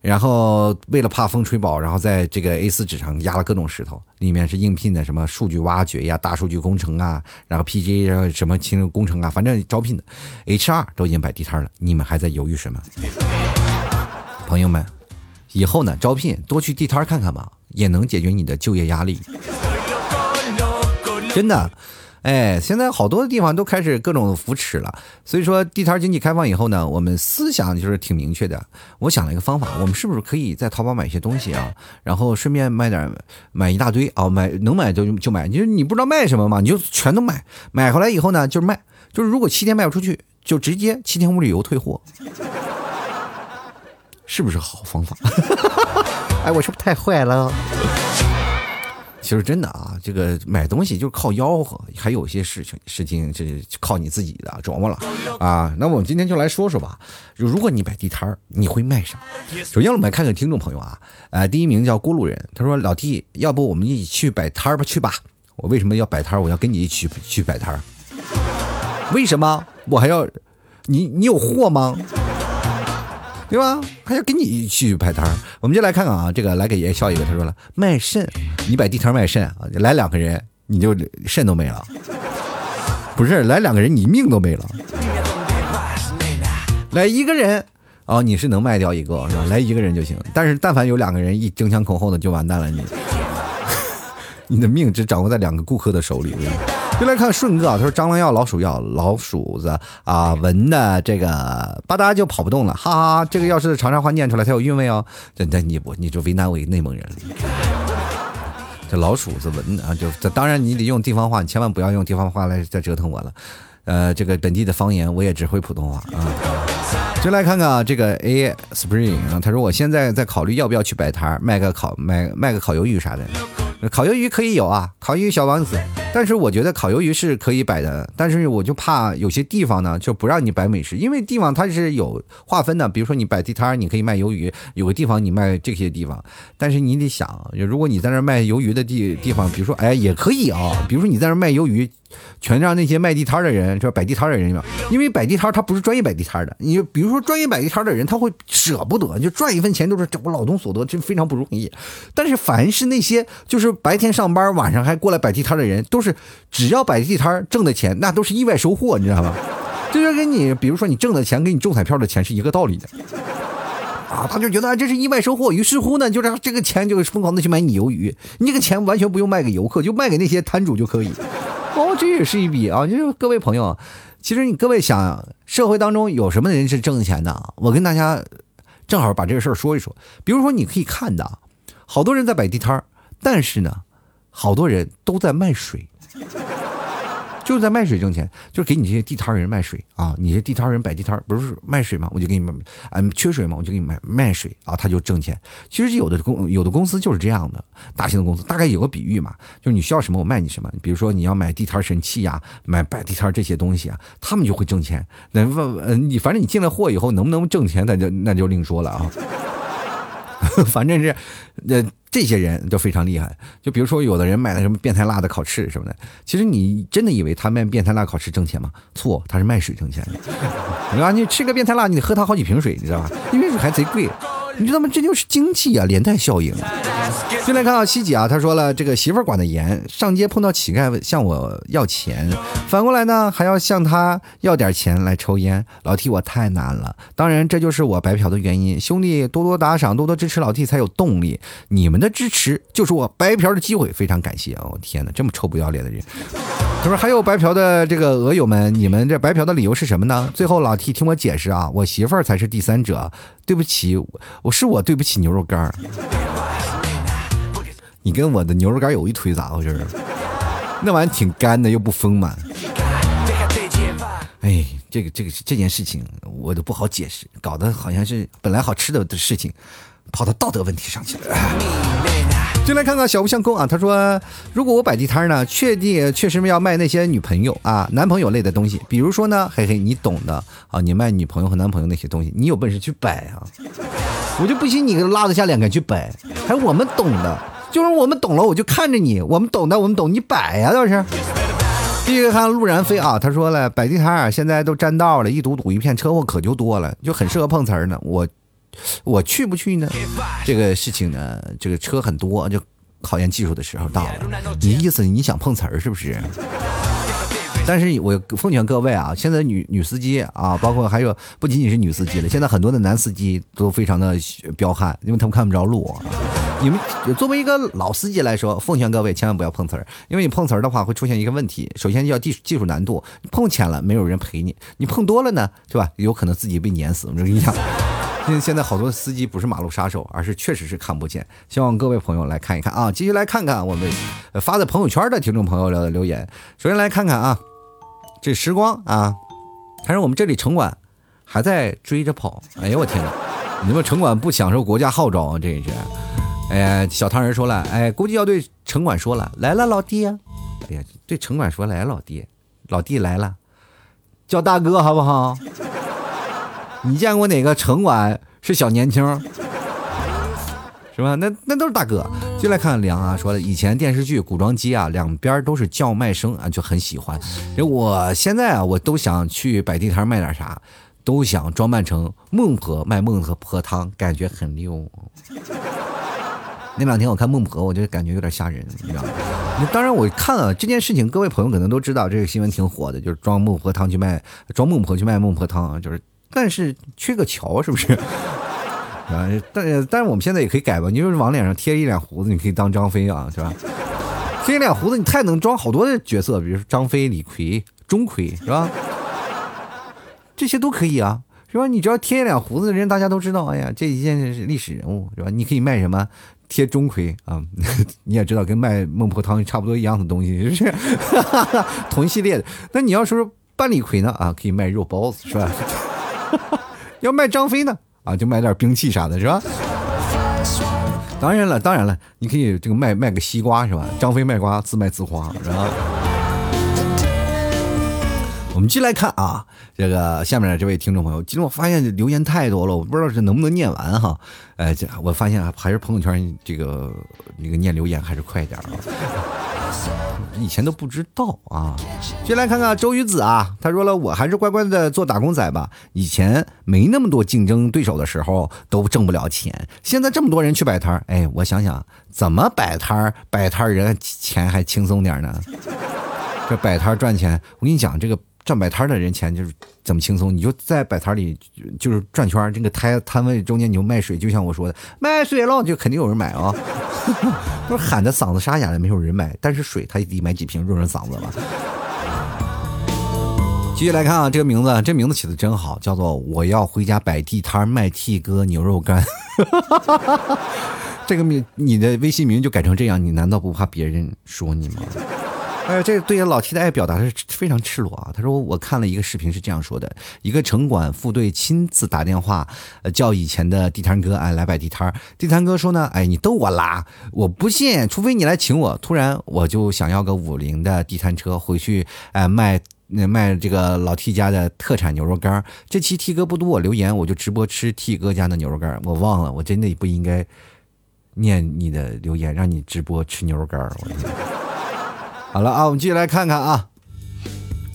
然后为了怕风吹宝，然后在这个 A4 纸上压了各种石头，里面是应聘的什么数据挖掘呀、大数据工程啊，然后 PJ 什么金融工程啊，反正招聘的 HR 都已经摆地摊了，你们还在犹豫什么？朋友们，以后呢招聘多去地摊看看吧，也能解决你的就业压力，真的。哎，现在好多地方都开始各种扶持了，所以说地摊经济开放以后呢，我们思想就是挺明确的。我想了一个方法，我们是不是可以在淘宝买一些东西啊，然后顺便卖点，买一大堆啊，买能买就就买，就是你不知道卖什么嘛，你就全都买，买回来以后呢就是卖，就是如果七天卖不出去，就直接七天无理由退货，是不是好方法？哎，我是不是太坏了？其实真的啊，这个买东西就是靠吆喝，还有些事情事情是靠你自己的琢磨了啊。那我们今天就来说说吧，就如果你摆地摊儿，你会卖什么？首先我们来看看听众朋友啊，呃，第一名叫郭路人，他说老弟，要不我们一起去摆摊儿吧？去吧。我为什么要摆摊儿？我要跟你一起去摆摊儿。为什么？我还要你？你有货吗？对吧？还要跟你去摆摊儿，我们就来看看啊，这个来给爷爷笑一个。他说了，卖肾，你摆地摊卖肾啊？来两个人，你就肾都没了。不是，来两个人，你命都没了。来一个人，哦，你是能卖掉一个，是吧？来一个人就行。但是但凡有两个人一争先恐后的，就完蛋了，你，你的命只掌握在两个顾客的手里。就来看顺哥啊，他说蟑螂药、老鼠药、老鼠子啊，闻的这个吧嗒就跑不动了，哈哈！这个要是长沙话念出来，它有韵味哦。这那你不，你就为难我内蒙人了。这老鼠子闻啊，就这当然你得用地方话，你千万不要用地方话来再折腾我了。呃，这个本地的方言我也只会普通话啊。就来看看啊，这个 A Spring 啊，他说我现在在考虑要不要去摆摊卖个烤卖卖个烤鱿鱼啥的。烤鱿鱼可以有啊，烤鱿鱼小王子。但是我觉得烤鱿鱼是可以摆的，但是我就怕有些地方呢就不让你摆美食，因为地方它是有划分的。比如说你摆地摊，你可以卖鱿鱼，有个地方你卖这些地方。但是你得想，如果你在那卖鱿鱼的地地方，比如说哎也可以啊，比如说你在那卖鱿鱼。全让那些卖地摊的人，是？摆地摊的人，因为摆地摊他不是专业摆地摊的。你比如说专业摆地摊的人，他会舍不得，就赚一分钱都是我劳动所得，这非常不容易。但是凡是那些就是白天上班，晚上还过来摆地摊的人，都是只要摆地摊挣的钱，那都是意外收获，你知道吗？就是跟你比如说你挣的钱跟你中彩票的钱是一个道理的啊，他就觉得这是意外收获，于是乎呢，就让这个钱就疯狂的去买你鱿鱼，你这个钱完全不用卖给游客，就卖给那些摊主就可以。哦，这也是一笔啊！就是各位朋友，其实你各位想，社会当中有什么人是挣钱的？我跟大家正好把这个事儿说一说。比如说，你可以看的，好多人在摆地摊，但是呢，好多人都在卖水。就是在卖水挣钱，就是给你这些地摊人卖水啊！你这地摊人摆地摊不是卖水吗？我就给你们，嗯，缺水吗？我就给你卖卖水啊，他就挣钱。其实有的公有的公司就是这样的，大型的公司大概有个比喻嘛，就是你需要什么我卖你什么。比如说你要买地摊神器呀，买摆地摊这些东西啊，他们就会挣钱。那问你反正你进了货以后能不能挣钱，那就那就另说了啊。反正是，呃。这些人都非常厉害，就比如说有的人买了什么变态辣的烤翅什么的，其实你真的以为他卖变态辣烤翅挣钱吗？错，他是卖水挣钱的。你吧？你吃个变态辣，你得喝他好几瓶水，你知道吧？因为水还贼贵。你知道吗？这就是经济啊，连带效应。进来看到西姐啊，他说了，这个媳妇管的严，上街碰到乞丐向我要钱，反过来呢还要向他要点钱来抽烟。老 T 我太难了，当然这就是我白嫖的原因。兄弟多多打赏，多多支持老 T 才有动力。你们的支持就是我白嫖的机会，非常感谢哦！天哪，这么臭不要脸的人。他说还有白嫖的这个鹅友们，你们这白嫖的理由是什么呢？最后老 T 听我解释啊，我媳妇儿才是第三者。对不起，我是我对不起牛肉干儿。你跟我的牛肉干有一腿咋回事儿？那玩意儿挺干的，又不丰满。哎，这个这个这件事情我都不好解释，搞得好像是本来好吃的的事情，跑到道德问题上去了。进来看看小吴相公啊，他说：“如果我摆地摊呢，确定确实要卖那些女朋友啊、男朋友类的东西，比如说呢，嘿嘿，你懂的啊，你卖女朋友和男朋友那些东西，你有本事去摆啊，我就不信你拉得下脸敢去摆。还我们懂的，就是我们懂了，我就看着你，我们懂的，我们懂，你摆呀倒是。”第一个看陆然飞啊，他说了，摆地摊啊，现在都占道了，一堵堵一片，车祸可就多了，就很适合碰瓷儿呢。我。我去不去呢？这个事情呢，这个车很多，就考验技术的时候到了。你意思你想碰瓷儿是不是？但是我奉劝各位啊，现在女女司机啊，包括还有不仅仅是女司机了，现在很多的男司机都非常的彪悍，因为他们看不着路。你们作为一个老司机来说，奉劝各位千万不要碰瓷儿，因为你碰瓷儿的话会出现一个问题，首先要技技术难度，碰浅了没有人陪你，你碰多了呢，对吧？有可能自己被碾死。我跟你讲。现现在好多司机不是马路杀手，而是确实是看不见。希望各位朋友来看一看啊，继续来看看我们发在朋友圈的听众朋友的留言。首先来看看啊，这时光啊，他说我们这里城管还在追着跑。哎呦我天哪，你们城管不享受国家号召啊？这是。哎呀，小唐人说了，哎，估计要对城管说了，来了老弟。哎呀，对城管说来老弟，老弟来了，叫大哥好不好？你见过哪个城管是小年轻，是吧？那那都是大哥。就来看梁啊，说的以前电视剧古装机啊，两边都是叫卖声啊，就很喜欢。我现在啊，我都想去摆地摊卖点啥，都想装扮成孟婆卖孟婆汤，感觉很溜。那两天我看孟婆，我就感觉有点吓人，你知道吗？当然我看了这件事情，各位朋友可能都知道，这个新闻挺火的，就是装孟婆汤去卖，装孟婆去卖孟婆汤，就是。但是缺个桥是不是？啊，但但是我们现在也可以改吧，你就是往脸上贴一脸胡子，你可以当张飞啊，是吧？贴一脸胡子，你太能装好多的角色，比如说张飞、李逵、钟馗，是吧？这些都可以啊，是吧？你只要贴一脸胡子的人，大家都知道，哎呀，这一件是历史人物，是吧？你可以卖什么？贴钟馗啊，你也知道，跟卖孟婆汤差不多一样的东西，是不是？同系列的。那你要说扮李逵呢？啊，可以卖肉包子，是吧？要卖张飞呢啊，就卖点兵器啥的，是吧？当然了，当然了，你可以这个卖卖个西瓜，是吧？张飞卖瓜，自卖自夸，是吧？我们继续来看啊，这个下面的这位听众朋友，今天我发现留言太多了，我不知道这能不能念完哈。哎，这我发现还是朋友圈这个那个念留言还是快一点啊。以前都不知道啊。先来看看周瑜子啊，他说了，我还是乖乖的做打工仔吧。以前没那么多竞争对手的时候，都挣不了钱。现在这么多人去摆摊哎，我想想怎么摆摊摆摊人钱还轻松点呢？这摆摊赚钱，我跟你讲这个。站摆摊的人钱就是怎么轻松，你就在摆摊里就是转圈这个摊摊位中间你就卖水，就像我说的，卖水了就肯定有人买啊，都是喊的嗓子沙哑的，没有人买，但是水他也得买几瓶润润嗓子吧。继续来看啊，这个名字，这名字起的真好，叫做“我要回家摆地摊卖 T 哥牛肉干”。这个名，你的微信名就改成这样，你难道不怕别人说你吗？哎，这个对于老 T 的爱表达是非常赤裸啊。他说，我看了一个视频是这样说的：一个城管副队亲自打电话，呃，叫以前的地摊哥，哎，来摆地摊。地摊哥说呢，哎，你逗我啦，我不信，除非你来请我。突然，我就想要个五菱的地摊车回去，哎，卖那卖这个老 T 家的特产牛肉干儿。这期 T 哥不读我留言，我就直播吃 T 哥家的牛肉干儿。我忘了，我真的不应该念你的留言，让你直播吃牛肉干。我。好了啊，我们继续来看看啊，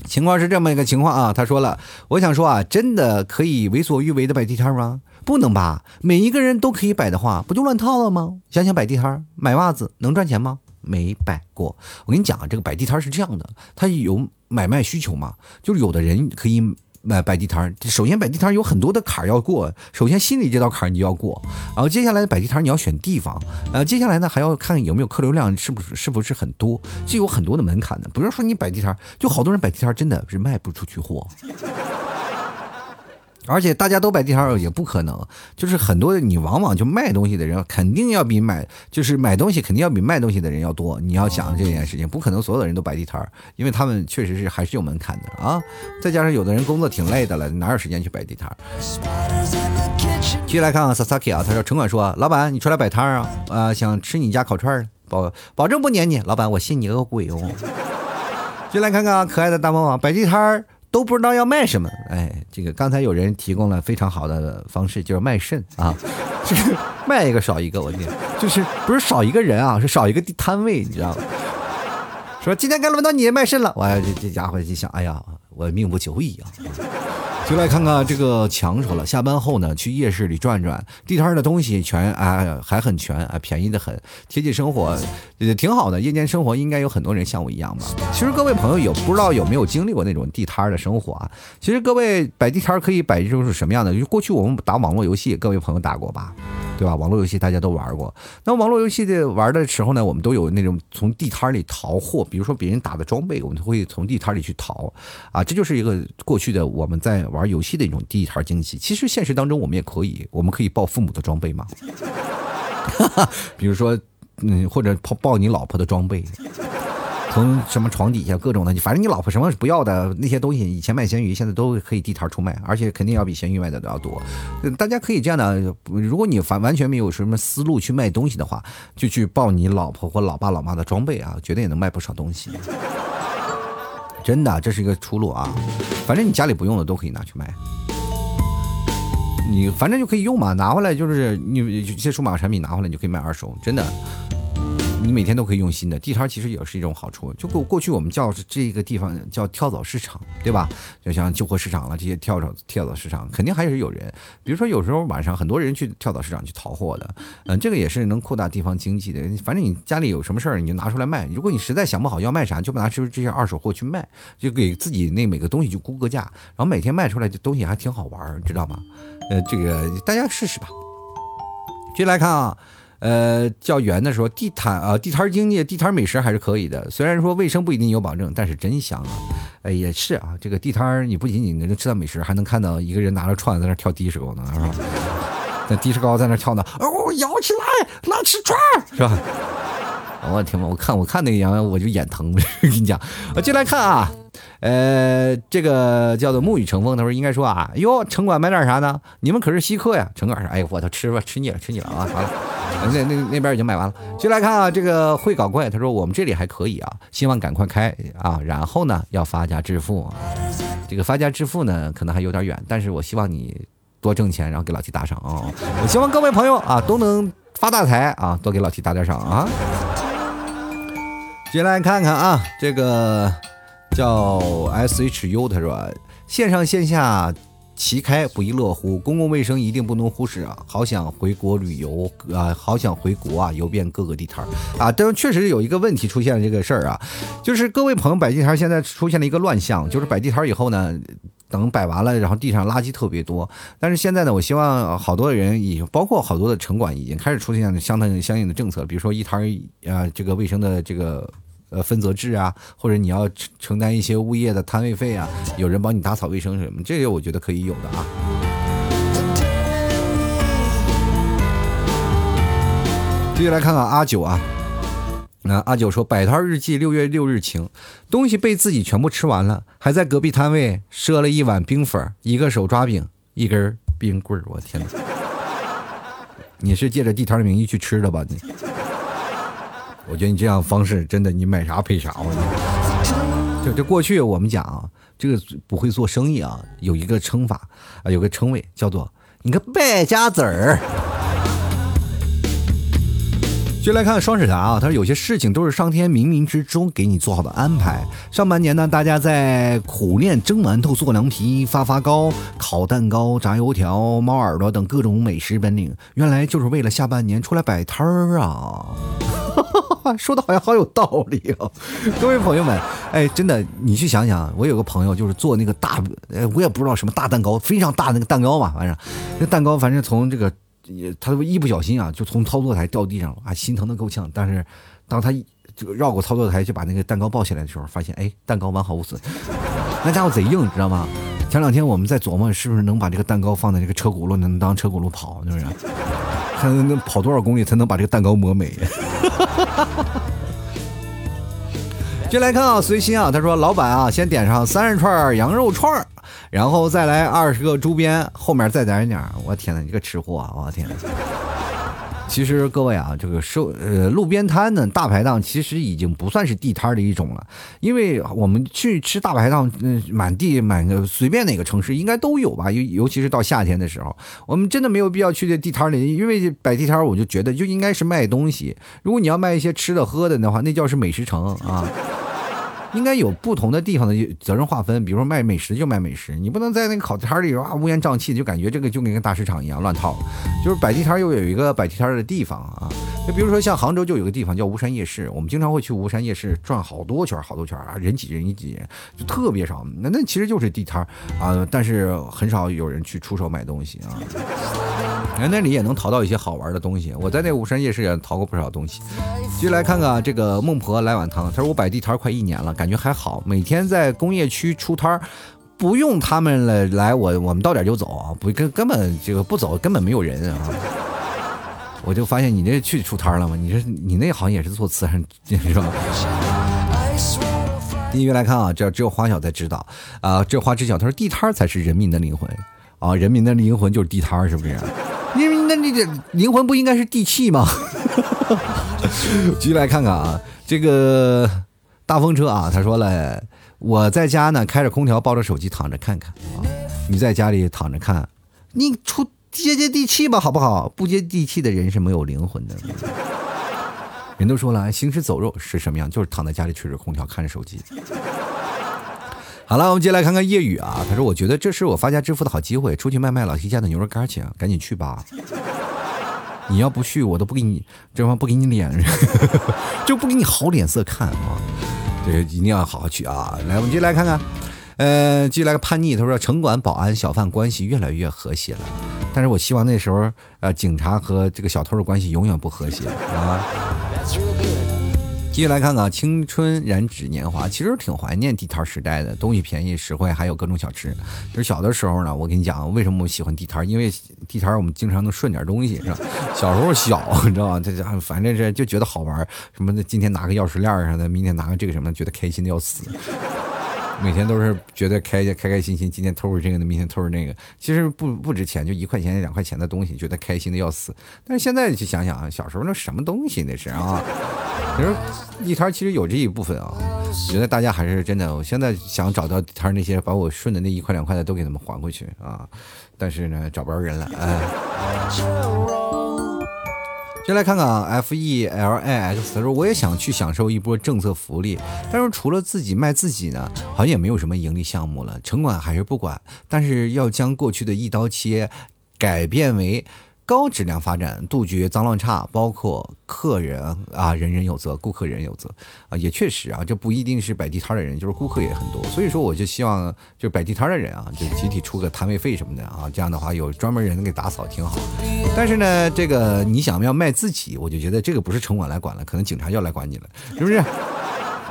情况是这么一个情况啊。他说了，我想说啊，真的可以为所欲为的摆地摊吗？不能吧，每一个人都可以摆的话，不就乱套了吗？想想摆地摊买袜子能赚钱吗？没摆过。我跟你讲啊，这个摆地摊是这样的，他有买卖需求嘛，就是有的人可以。摆摆地摊首先摆地摊有很多的坎儿要过。首先心里这道坎儿你就要过，然后接下来摆地摊你要选地方，然后，接下来呢还要看有没有客流量，是不是是不是很多，就有很多的门槛的。不是说你摆地摊就好多人摆地摊真的是卖不出去货。而且大家都摆地摊儿也不可能，就是很多你往往就卖东西的人肯定要比买就是买东西肯定要比卖东西的人要多。你要想这件事情，不可能所有的人都摆地摊儿因为他们确实是还是有门槛的啊。再加上有的人工作挺累的了，哪有时间去摆地摊儿继续来看啊，Sasaki 啊，他说城管说，老板你出来摆摊儿啊？啊，想吃你家烤串儿保保证不撵你。老板我信你个鬼哦！进来看看啊，可爱的大魔王摆地摊儿。都不知道要卖什么，哎，这个刚才有人提供了非常好的方式，就是卖肾啊，就是卖一个少一个，我天，就是不是少一个人啊，是少一个摊位，你知道吗？说今天该轮到你卖肾了，我这这家伙就想，哎呀，我命不久矣啊。就来看看这个强说了，下班后呢，去夜市里转转，地摊的东西全啊还很全啊，便宜的很，贴近生活，也挺好的。夜间生活应该有很多人像我一样吧？其实各位朋友有不知道有没有经历过那种地摊的生活啊？其实各位摆地摊可以摆就是什么样的？就过去我们打网络游戏，各位朋友打过吧？对吧？网络游戏大家都玩过。那网络游戏的玩的时候呢，我们都有那种从地摊里淘货，比如说别人打的装备，我们会从地摊里去淘啊。这就是一个过去的我们在玩游戏的一种地摊经济。其实现实当中我们也可以，我们可以报父母的装备嘛，比如说嗯，或者报报你老婆的装备。从什么床底下各种的，反正你老婆什么不要的那些东西，以前卖咸鱼，现在都可以地摊出卖，而且肯定要比咸鱼卖的都要多。大家可以这样的，如果你完完全没有什么思路去卖东西的话，就去报你老婆或老爸老妈的装备啊，绝对也能卖不少东西。真的，这是一个出路啊！反正你家里不用的都可以拿去卖，你反正就可以用嘛，拿回来就是你一些数码产品拿回来你就可以卖二手，真的。你每天都可以用新的地摊，其实也是一种好处。就过过去我们叫这个地方叫跳蚤市场，对吧？就像旧货市场了，这些跳蚤跳蚤市场肯定还是有人。比如说有时候晚上很多人去跳蚤市场去淘货的，嗯，这个也是能扩大地方经济的。反正你家里有什么事儿，你就拿出来卖。如果你实在想不好要卖啥，就拿出这些二手货去卖，就给自己那每个东西就估个价，然后每天卖出来的东西还挺好玩，知道吗？呃，这个大家试试吧。接来看啊。呃，叫圆的时候地摊啊，地摊经济，地摊美食还是可以的。虽然说卫生不一定有保证，但是真香啊！哎，也是啊，这个地摊你不仅仅能吃到美食，还能看到一个人拿着串在那跳迪士高呢，是吧？那迪士高在那跳呢，哦，摇起来，来吃串，是吧？我天呐，我看我看那个羊，我就眼疼。我跟你讲，我进来看啊。呃，这个叫做沐雨成风。他说应该说啊，哟，城管买点啥呢？你们可是稀客呀。城管说，哎，我都吃吧，吃腻了，吃腻了啊。好了，那那那边已经买完了。就来看啊，这个会搞怪。他说我们这里还可以啊，希望赶快开啊。然后呢，要发家致富啊。这个发家致富呢，可能还有点远，但是我希望你多挣钱，然后给老七打赏啊。我希望各位朋友啊都能发大财啊，多给老七打点赏啊。进来看看啊，这个。叫 S H U，他说线上线下旗开不亦乐乎，公共卫生一定不能忽视啊！好想回国旅游啊，好想回国啊，游遍各个地摊儿啊！但是确实有一个问题出现了这个事儿啊，就是各位朋友摆地摊现在出现了一个乱象，就是摆地摊以后呢，等摆完了，然后地上垃圾特别多。但是现在呢，我希望好多人已包括好多的城管已经开始出现相当相应的政策，比如说一摊儿啊，这个卫生的这个。呃分责制啊，或者你要承担一些物业的摊位费啊，有人帮你打扫卫生什么，这个我觉得可以有的啊。继续来看看阿九啊，那阿九说摆摊日记六月六日晴，东西被自己全部吃完了，还在隔壁摊位赊了一碗冰粉，一个手抓饼，一根冰棍儿，我天哪！你是借着地摊的名义去吃的吧？你，我觉得你这样方式真的，你买啥赔啥。我就这过去我们讲啊，这个不会做生意啊，有一个称法啊，有个称谓叫做你个败家子儿。就来看双水达啊，他说有些事情都是上天冥冥之中给你做好的安排。上半年呢，大家在苦练蒸馒头、做凉皮、发发糕、烤蛋糕、炸油条、猫耳朵等各种美食本领，原来就是为了下半年出来摆摊儿啊！说的好像好有道理哦，各位朋友们，哎，真的，你去想想，我有个朋友就是做那个大，呃，我也不知道什么大蛋糕，非常大那个蛋糕嘛，反正那蛋糕，反正从这个。他一不小心啊，就从操作台掉地上了啊，心疼的够呛。但是，当他这个绕过操作台就把那个蛋糕抱起来的时候，发现哎，蛋糕完好无损。那家伙贼硬，你知道吗？前两天我们在琢磨，是不是能把这个蛋糕放在这个车轱辘，能当车轱辘跑，是不是？看能跑多少公里才能把这个蛋糕磨没？进来看啊，随心啊，他说老板啊，先点上三十串羊肉串然后再来二十个猪鞭，后面再点一点我天呐，你个吃货啊！我天呐！其实各位啊，这个收呃路边摊呢，大排档其实已经不算是地摊的一种了，因为我们去吃大排档，嗯，满地满个随便哪个城市应该都有吧，尤尤其是到夏天的时候，我们真的没有必要去这地摊里，因为摆地摊我就觉得就应该是卖东西。如果你要卖一些吃的喝的的话，那叫是美食城啊。应该有不同的地方的责任划分，比如说卖美食就卖美食，你不能在那个烤摊里啊乌烟瘴气，就感觉这个就跟个大市场一样乱套。就是摆地摊又有一个摆地摊的地方啊，就比如说像杭州就有个地方叫巫山夜市，我们经常会去巫山夜市转好多圈好多圈啊，人挤人一挤，就特别少。那那其实就是地摊啊，但是很少有人去出手买东西啊。哎，那里也能淘到一些好玩的东西。我在那巫山夜市也淘过不少东西。继续来看看这个孟婆来碗汤，他说我摆地摊快一年了，感觉还好。每天在工业区出摊儿，不用他们来来，我我们到点就走啊，不根根本这个不走，根本没有人啊。我就发现你这去出摊了吗？你这你那好像也是做慈善是吧？第一个来看啊，这只有花小才知道啊，这花知晓，他说地摊才是人民的灵魂啊，人民的灵魂就是地摊是不是？因为那那这灵魂不应该是地气吗？继续来看看啊，这个大风车啊，他说了，我在家呢，开着空调，抱着手机躺着看看啊。你在家里躺着看，你出接接地气吧，好不好？不接地气的人是没有灵魂的。人都说了，行尸走肉是什么样？就是躺在家里吹着空调，看着手机。好了，我们接下来看看夜雨啊。他说：“我觉得这是我发家致富的好机会，出去卖卖老 T 家的牛肉干去，赶紧去吧。你要不去，我都不给你，这方不给你脸，就不给你好脸色看啊。这个，一定要好好去啊。来，我们接下来看看，呃，接下来个叛逆。他说，城管、保安、小贩关系越来越和谐了，但是我希望那时候，呃，警察和这个小偷的关系永远不和谐啊。”继续来看看青春燃指年华，其实挺怀念地摊时代的，东西便宜实惠，还有各种小吃。就是小的时候呢，我跟你讲，为什么我喜欢地摊？因为地摊我们经常能顺点东西，是吧？小时候小，你知道吧？这家反正是就觉得好玩，什么的，今天拿个钥匙链啥的，明天拿个这个什么，觉得开心的要死。每天都是觉得开开开心心，今天偷着这个，明天偷着那个，其实不不值钱，就一块钱两块钱的东西，觉得开心的要死。但是现在去想想啊，小时候那什么东西那是啊？你说地摊其实有这一部分啊，我觉得大家还是真的。我现在想找到地摊那些把我顺的那一块两块的都给他们还回去啊，但是呢找不着人了，哎。先来看看啊 F E L I X，他说我也想去享受一波政策福利，但是除了自己卖自己呢，好像也没有什么盈利项目了。城管还是不管，但是要将过去的一刀切改变为。高质量发展，杜绝脏乱差，包括客人啊，人人有责，顾客人有责啊，也确实啊，这不一定是摆地摊的人，就是顾客也很多，所以说我就希望，就摆地摊的人啊，就集体出个摊位费什么的啊，这样的话有专门人给打扫挺好。但是呢，这个你想要卖自己，我就觉得这个不是城管来管了，可能警察要来管你了，是不是？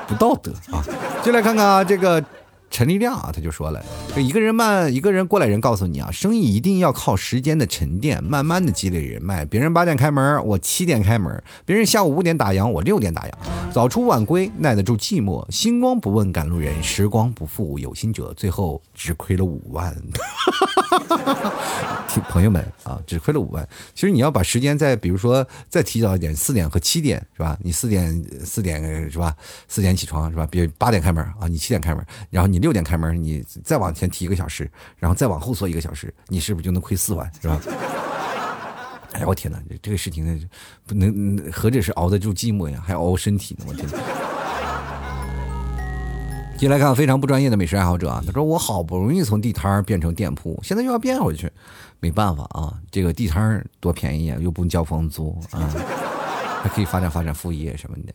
不道德啊！就来看看啊，这个。陈立亮啊，他就说了，就一个人慢，一个人过来人告诉你啊，生意一定要靠时间的沉淀，慢慢的积累人脉。别人八点开门，我七点开门；别人下午五点打烊，我六点打烊。早出晚归，耐得住寂寞。星光不问赶路人，时光不负有心者。最后只亏了五万。朋友们啊，只亏了五万。其实你要把时间再，比如说再提早一点，四点和七点是吧？你四点四点是吧？四点起床是吧？比如八点开门啊，你七点开门，然后你你六点开门，你再往前提一个小时，然后再往后缩一个小时，你是不是就能亏四万是吧？哎呀，我天哪，这个事情呢，不能何止是熬得住寂寞呀，还熬身体呢，我天！进来看非常不专业的美食爱好者啊，他说我好不容易从地摊变成店铺，现在又要变回去，没办法啊，这个地摊多便宜啊，又不用交房租啊，还可以发展发展副业什么的。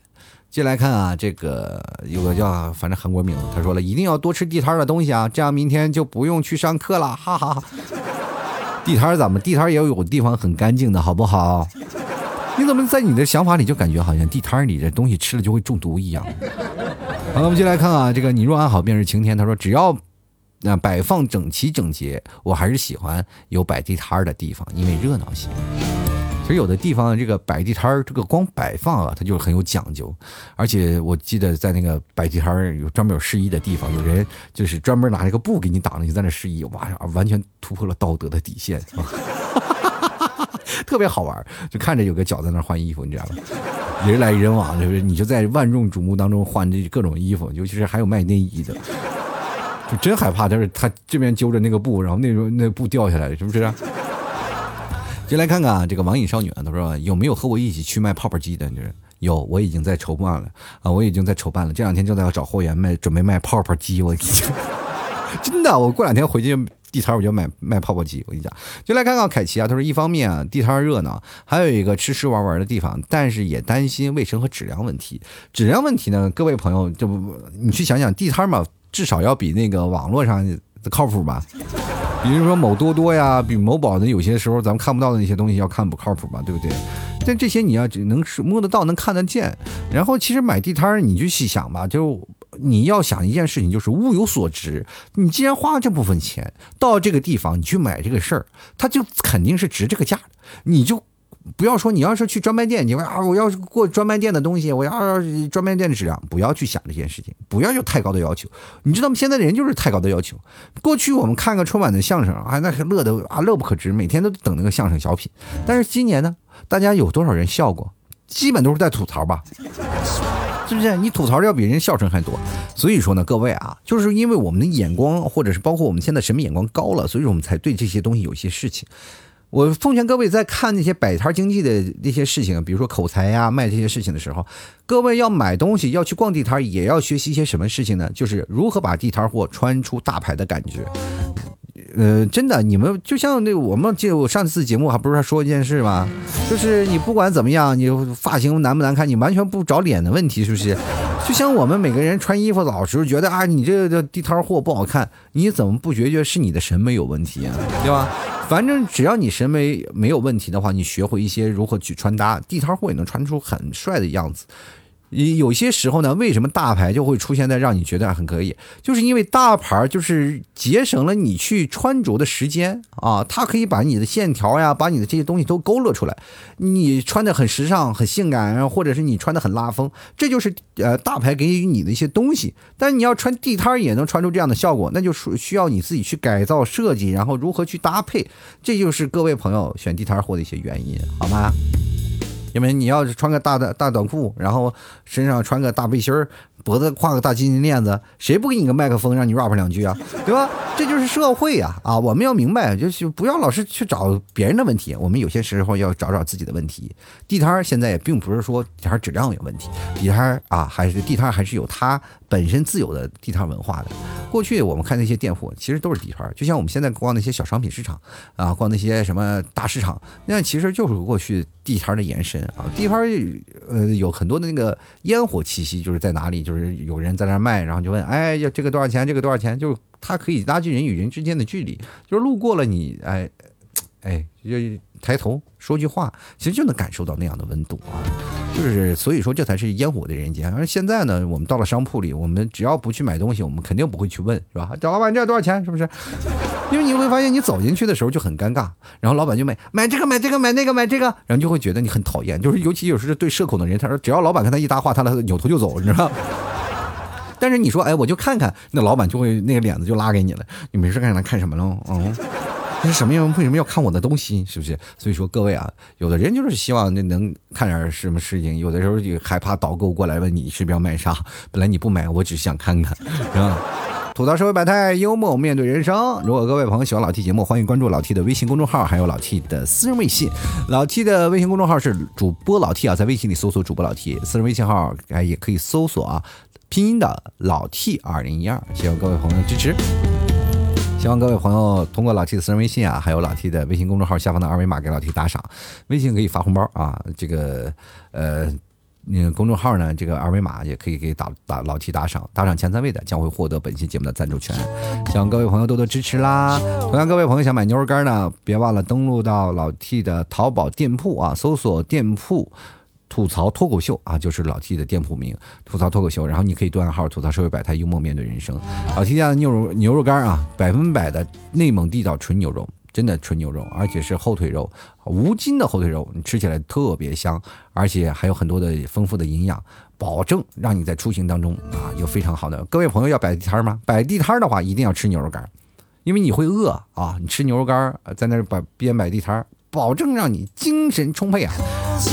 进来看啊，这个有个叫反正韩国名字，他说了一定要多吃地摊的东西啊，这样明天就不用去上课了，哈哈哈。地摊怎么？地摊也有地方很干净的，好不好？你怎么在你的想法里就感觉好像地摊里的东西吃了就会中毒一样？好了，我们进来看啊，这个你若安好便是晴天。他说只要那摆放整齐整洁，我还是喜欢有摆地摊的地方，因为热闹些。其实有的地方这个摆地摊，这个光摆放啊，它就很有讲究。而且我记得在那个摆地摊有专门有示意的地方，有人就是专门拿一个布给你挡着，你在那示意，哇，完全突破了道德的底线，特别好玩。就看着有个脚在那换衣服，你知道吗？人来人往，就是你就在万众瞩目当中换这各种衣服，尤其是还有卖内衣的，就真害怕。就是他这边揪着那个布，然后那时候那布掉下来，是不是？就来看看啊，这个网瘾少女啊，她说有没有和我一起去卖泡泡机的？就是有，我已经在筹办了啊，我已经在筹办了，这两天正在要找货源卖，准备卖泡泡机。我 真的，我过两天回去。地摊我就买卖泡泡机，我跟你讲，就来看看凯奇啊。他说，一方面啊，地摊热闹，还有一个吃吃玩玩的地方，但是也担心卫生和质量问题。质量问题呢，各位朋友，就你去想想，地摊嘛，至少要比那个网络上靠谱吧？比如说某多多呀，比某宝的有些时候咱们看不到的那些东西要看不靠谱嘛？对不对？但这些你要只能是摸得到，能看得见。然后其实买地摊儿你就细想吧，就。你要想一件事情，就是物有所值。你既然花了这部分钱到这个地方，你去买这个事儿，它就肯定是值这个价。你就不要说你要是去专卖店，你说啊，我要是过专卖店的东西，我要专卖店的质量，不要去想这件事情，不要有太高的要求。你知道吗？现在的人就是太高的要求。过去我们看个春晚的相声啊，那是乐得啊乐不可支，每天都等那个相声小品。但是今年呢，大家有多少人笑过？基本都是在吐槽吧。是不是你吐槽要比人笑声还多？所以说呢，各位啊，就是因为我们的眼光，或者是包括我们现在审美眼光高了，所以我们才对这些东西有些事情。我奉劝各位在看那些摆摊经济的那些事情，比如说口才呀、卖这些事情的时候，各位要买东西要去逛地摊，也要学习一些什么事情呢？就是如何把地摊货穿出大牌的感觉。呃，真的，你们就像那我们就上次节目还不是说一件事吗？就是你不管怎么样，你发型难不难看，你完全不找脸的问题，是不是？就像我们每个人穿衣服老是觉得啊，你这个地摊货不好看，你怎么不觉觉是你的审美有问题啊？对吧？反正只要你审美没有问题的话，你学会一些如何去穿搭，地摊货也能穿出很帅的样子。有些时候呢，为什么大牌就会出现在让你觉得很可以？就是因为大牌就是节省了你去穿着的时间啊，它可以把你的线条呀，把你的这些东西都勾勒出来，你穿的很时尚、很性感，或者是你穿的很拉风，这就是呃大牌给予你的一些东西。但你要穿地摊也能穿出这样的效果，那就需需要你自己去改造设计，然后如何去搭配，这就是各位朋友选地摊货的一些原因，好吗？因为你要是穿个大的大短裤，然后身上穿个大背心儿。脖子挎个大金金链子，谁不给你个麦克风让你 rap 两句啊？对吧？这就是社会呀！啊，我们要明白，就是不要老是去找别人的问题，我们有些时候要找找自己的问题。地摊现在也并不是说地摊质量有问题，地摊啊，还是地摊还是有它本身自有的地摊文化的。过去我们看那些店铺，其实都是地摊，就像我们现在逛那些小商品市场啊，逛那些什么大市场，那其实就是过去地摊的延伸啊。地摊呃有很多的那个烟火气息，就是在哪里就。就是有人在那卖，然后就问，哎，要这个多少钱？这个多少钱？就他可以拉近人与人之间的距离。就是路过了你，哎，哎，就抬头说句话，其实就能感受到那样的温度啊。就是所以说这才是烟火的人间。而现在呢，我们到了商铺里，我们只要不去买东西，我们肯定不会去问，是吧？找老板这多少钱？是不是？因为你会发现，你走进去的时候就很尴尬，然后老板就买买这个买这个买那个买这个，然后就会觉得你很讨厌。就是尤其有时候对社恐的人，他说只要老板跟他一搭话，他扭头就走，你知道。但是你说，哎，我就看看，那老板就会那个脸子就拉给你了。你没事干来看什么了？嗯，那 是什么样？为什么要看我的东西？是不是？所以说各位啊，有的人就是希望那能看点什么事情，有的时候就害怕导购过来问你是不是要卖啥。本来你不买，我只是想看看，是吧？吐槽社会百态，幽默面对人生。如果各位朋友喜欢老 T 节目，欢迎关注老 T 的微信公众号，还有老 T 的私人微信。老 T 的微信公众号是主播老 T 啊，在微信里搜索主播老 T，私人微信号哎也可以搜索啊。拼音的老 T 二零一二，希望各位朋友支持。希望各位朋友通过老 T 的私人微信啊，还有老 T 的微信公众号下方的二维码给老 T 打赏。微信可以发红包啊，这个呃，那公众号呢，这个二维码也可以给打打老 T 打赏，打赏前三位的将会获得本期节目的赞助权。希望各位朋友多多支持啦！同样，各位朋友想买牛肉干呢，别忘了登录到老 T 的淘宝店铺啊，搜索店铺。吐槽脱口秀啊，就是老 T 的店铺名。吐槽脱口秀，然后你可以对暗号吐槽社会百态，幽默面对人生。老 T 家的牛肉牛肉干啊，百分百的内蒙地道纯牛肉，真的纯牛肉，而且是后腿肉，无筋的后腿肉，你吃起来特别香，而且还有很多的丰富的营养，保证让你在出行当中啊有非常好的。各位朋友要摆地摊吗？摆地摊的话，一定要吃牛肉干，因为你会饿啊。你吃牛肉干，在那儿摆边摆地摊，保证让你精神充沛啊。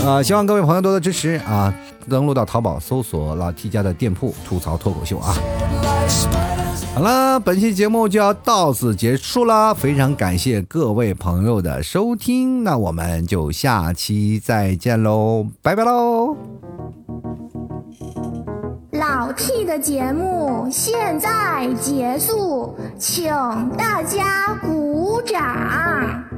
啊，希望各位朋友多多支持啊！登录到淘宝搜索老 T 家的店铺吐槽脱口秀啊！好了，本期节目就要到此结束了，非常感谢各位朋友的收听，那我们就下期再见喽，拜拜喽！老 T 的节目现在结束，请大家鼓掌。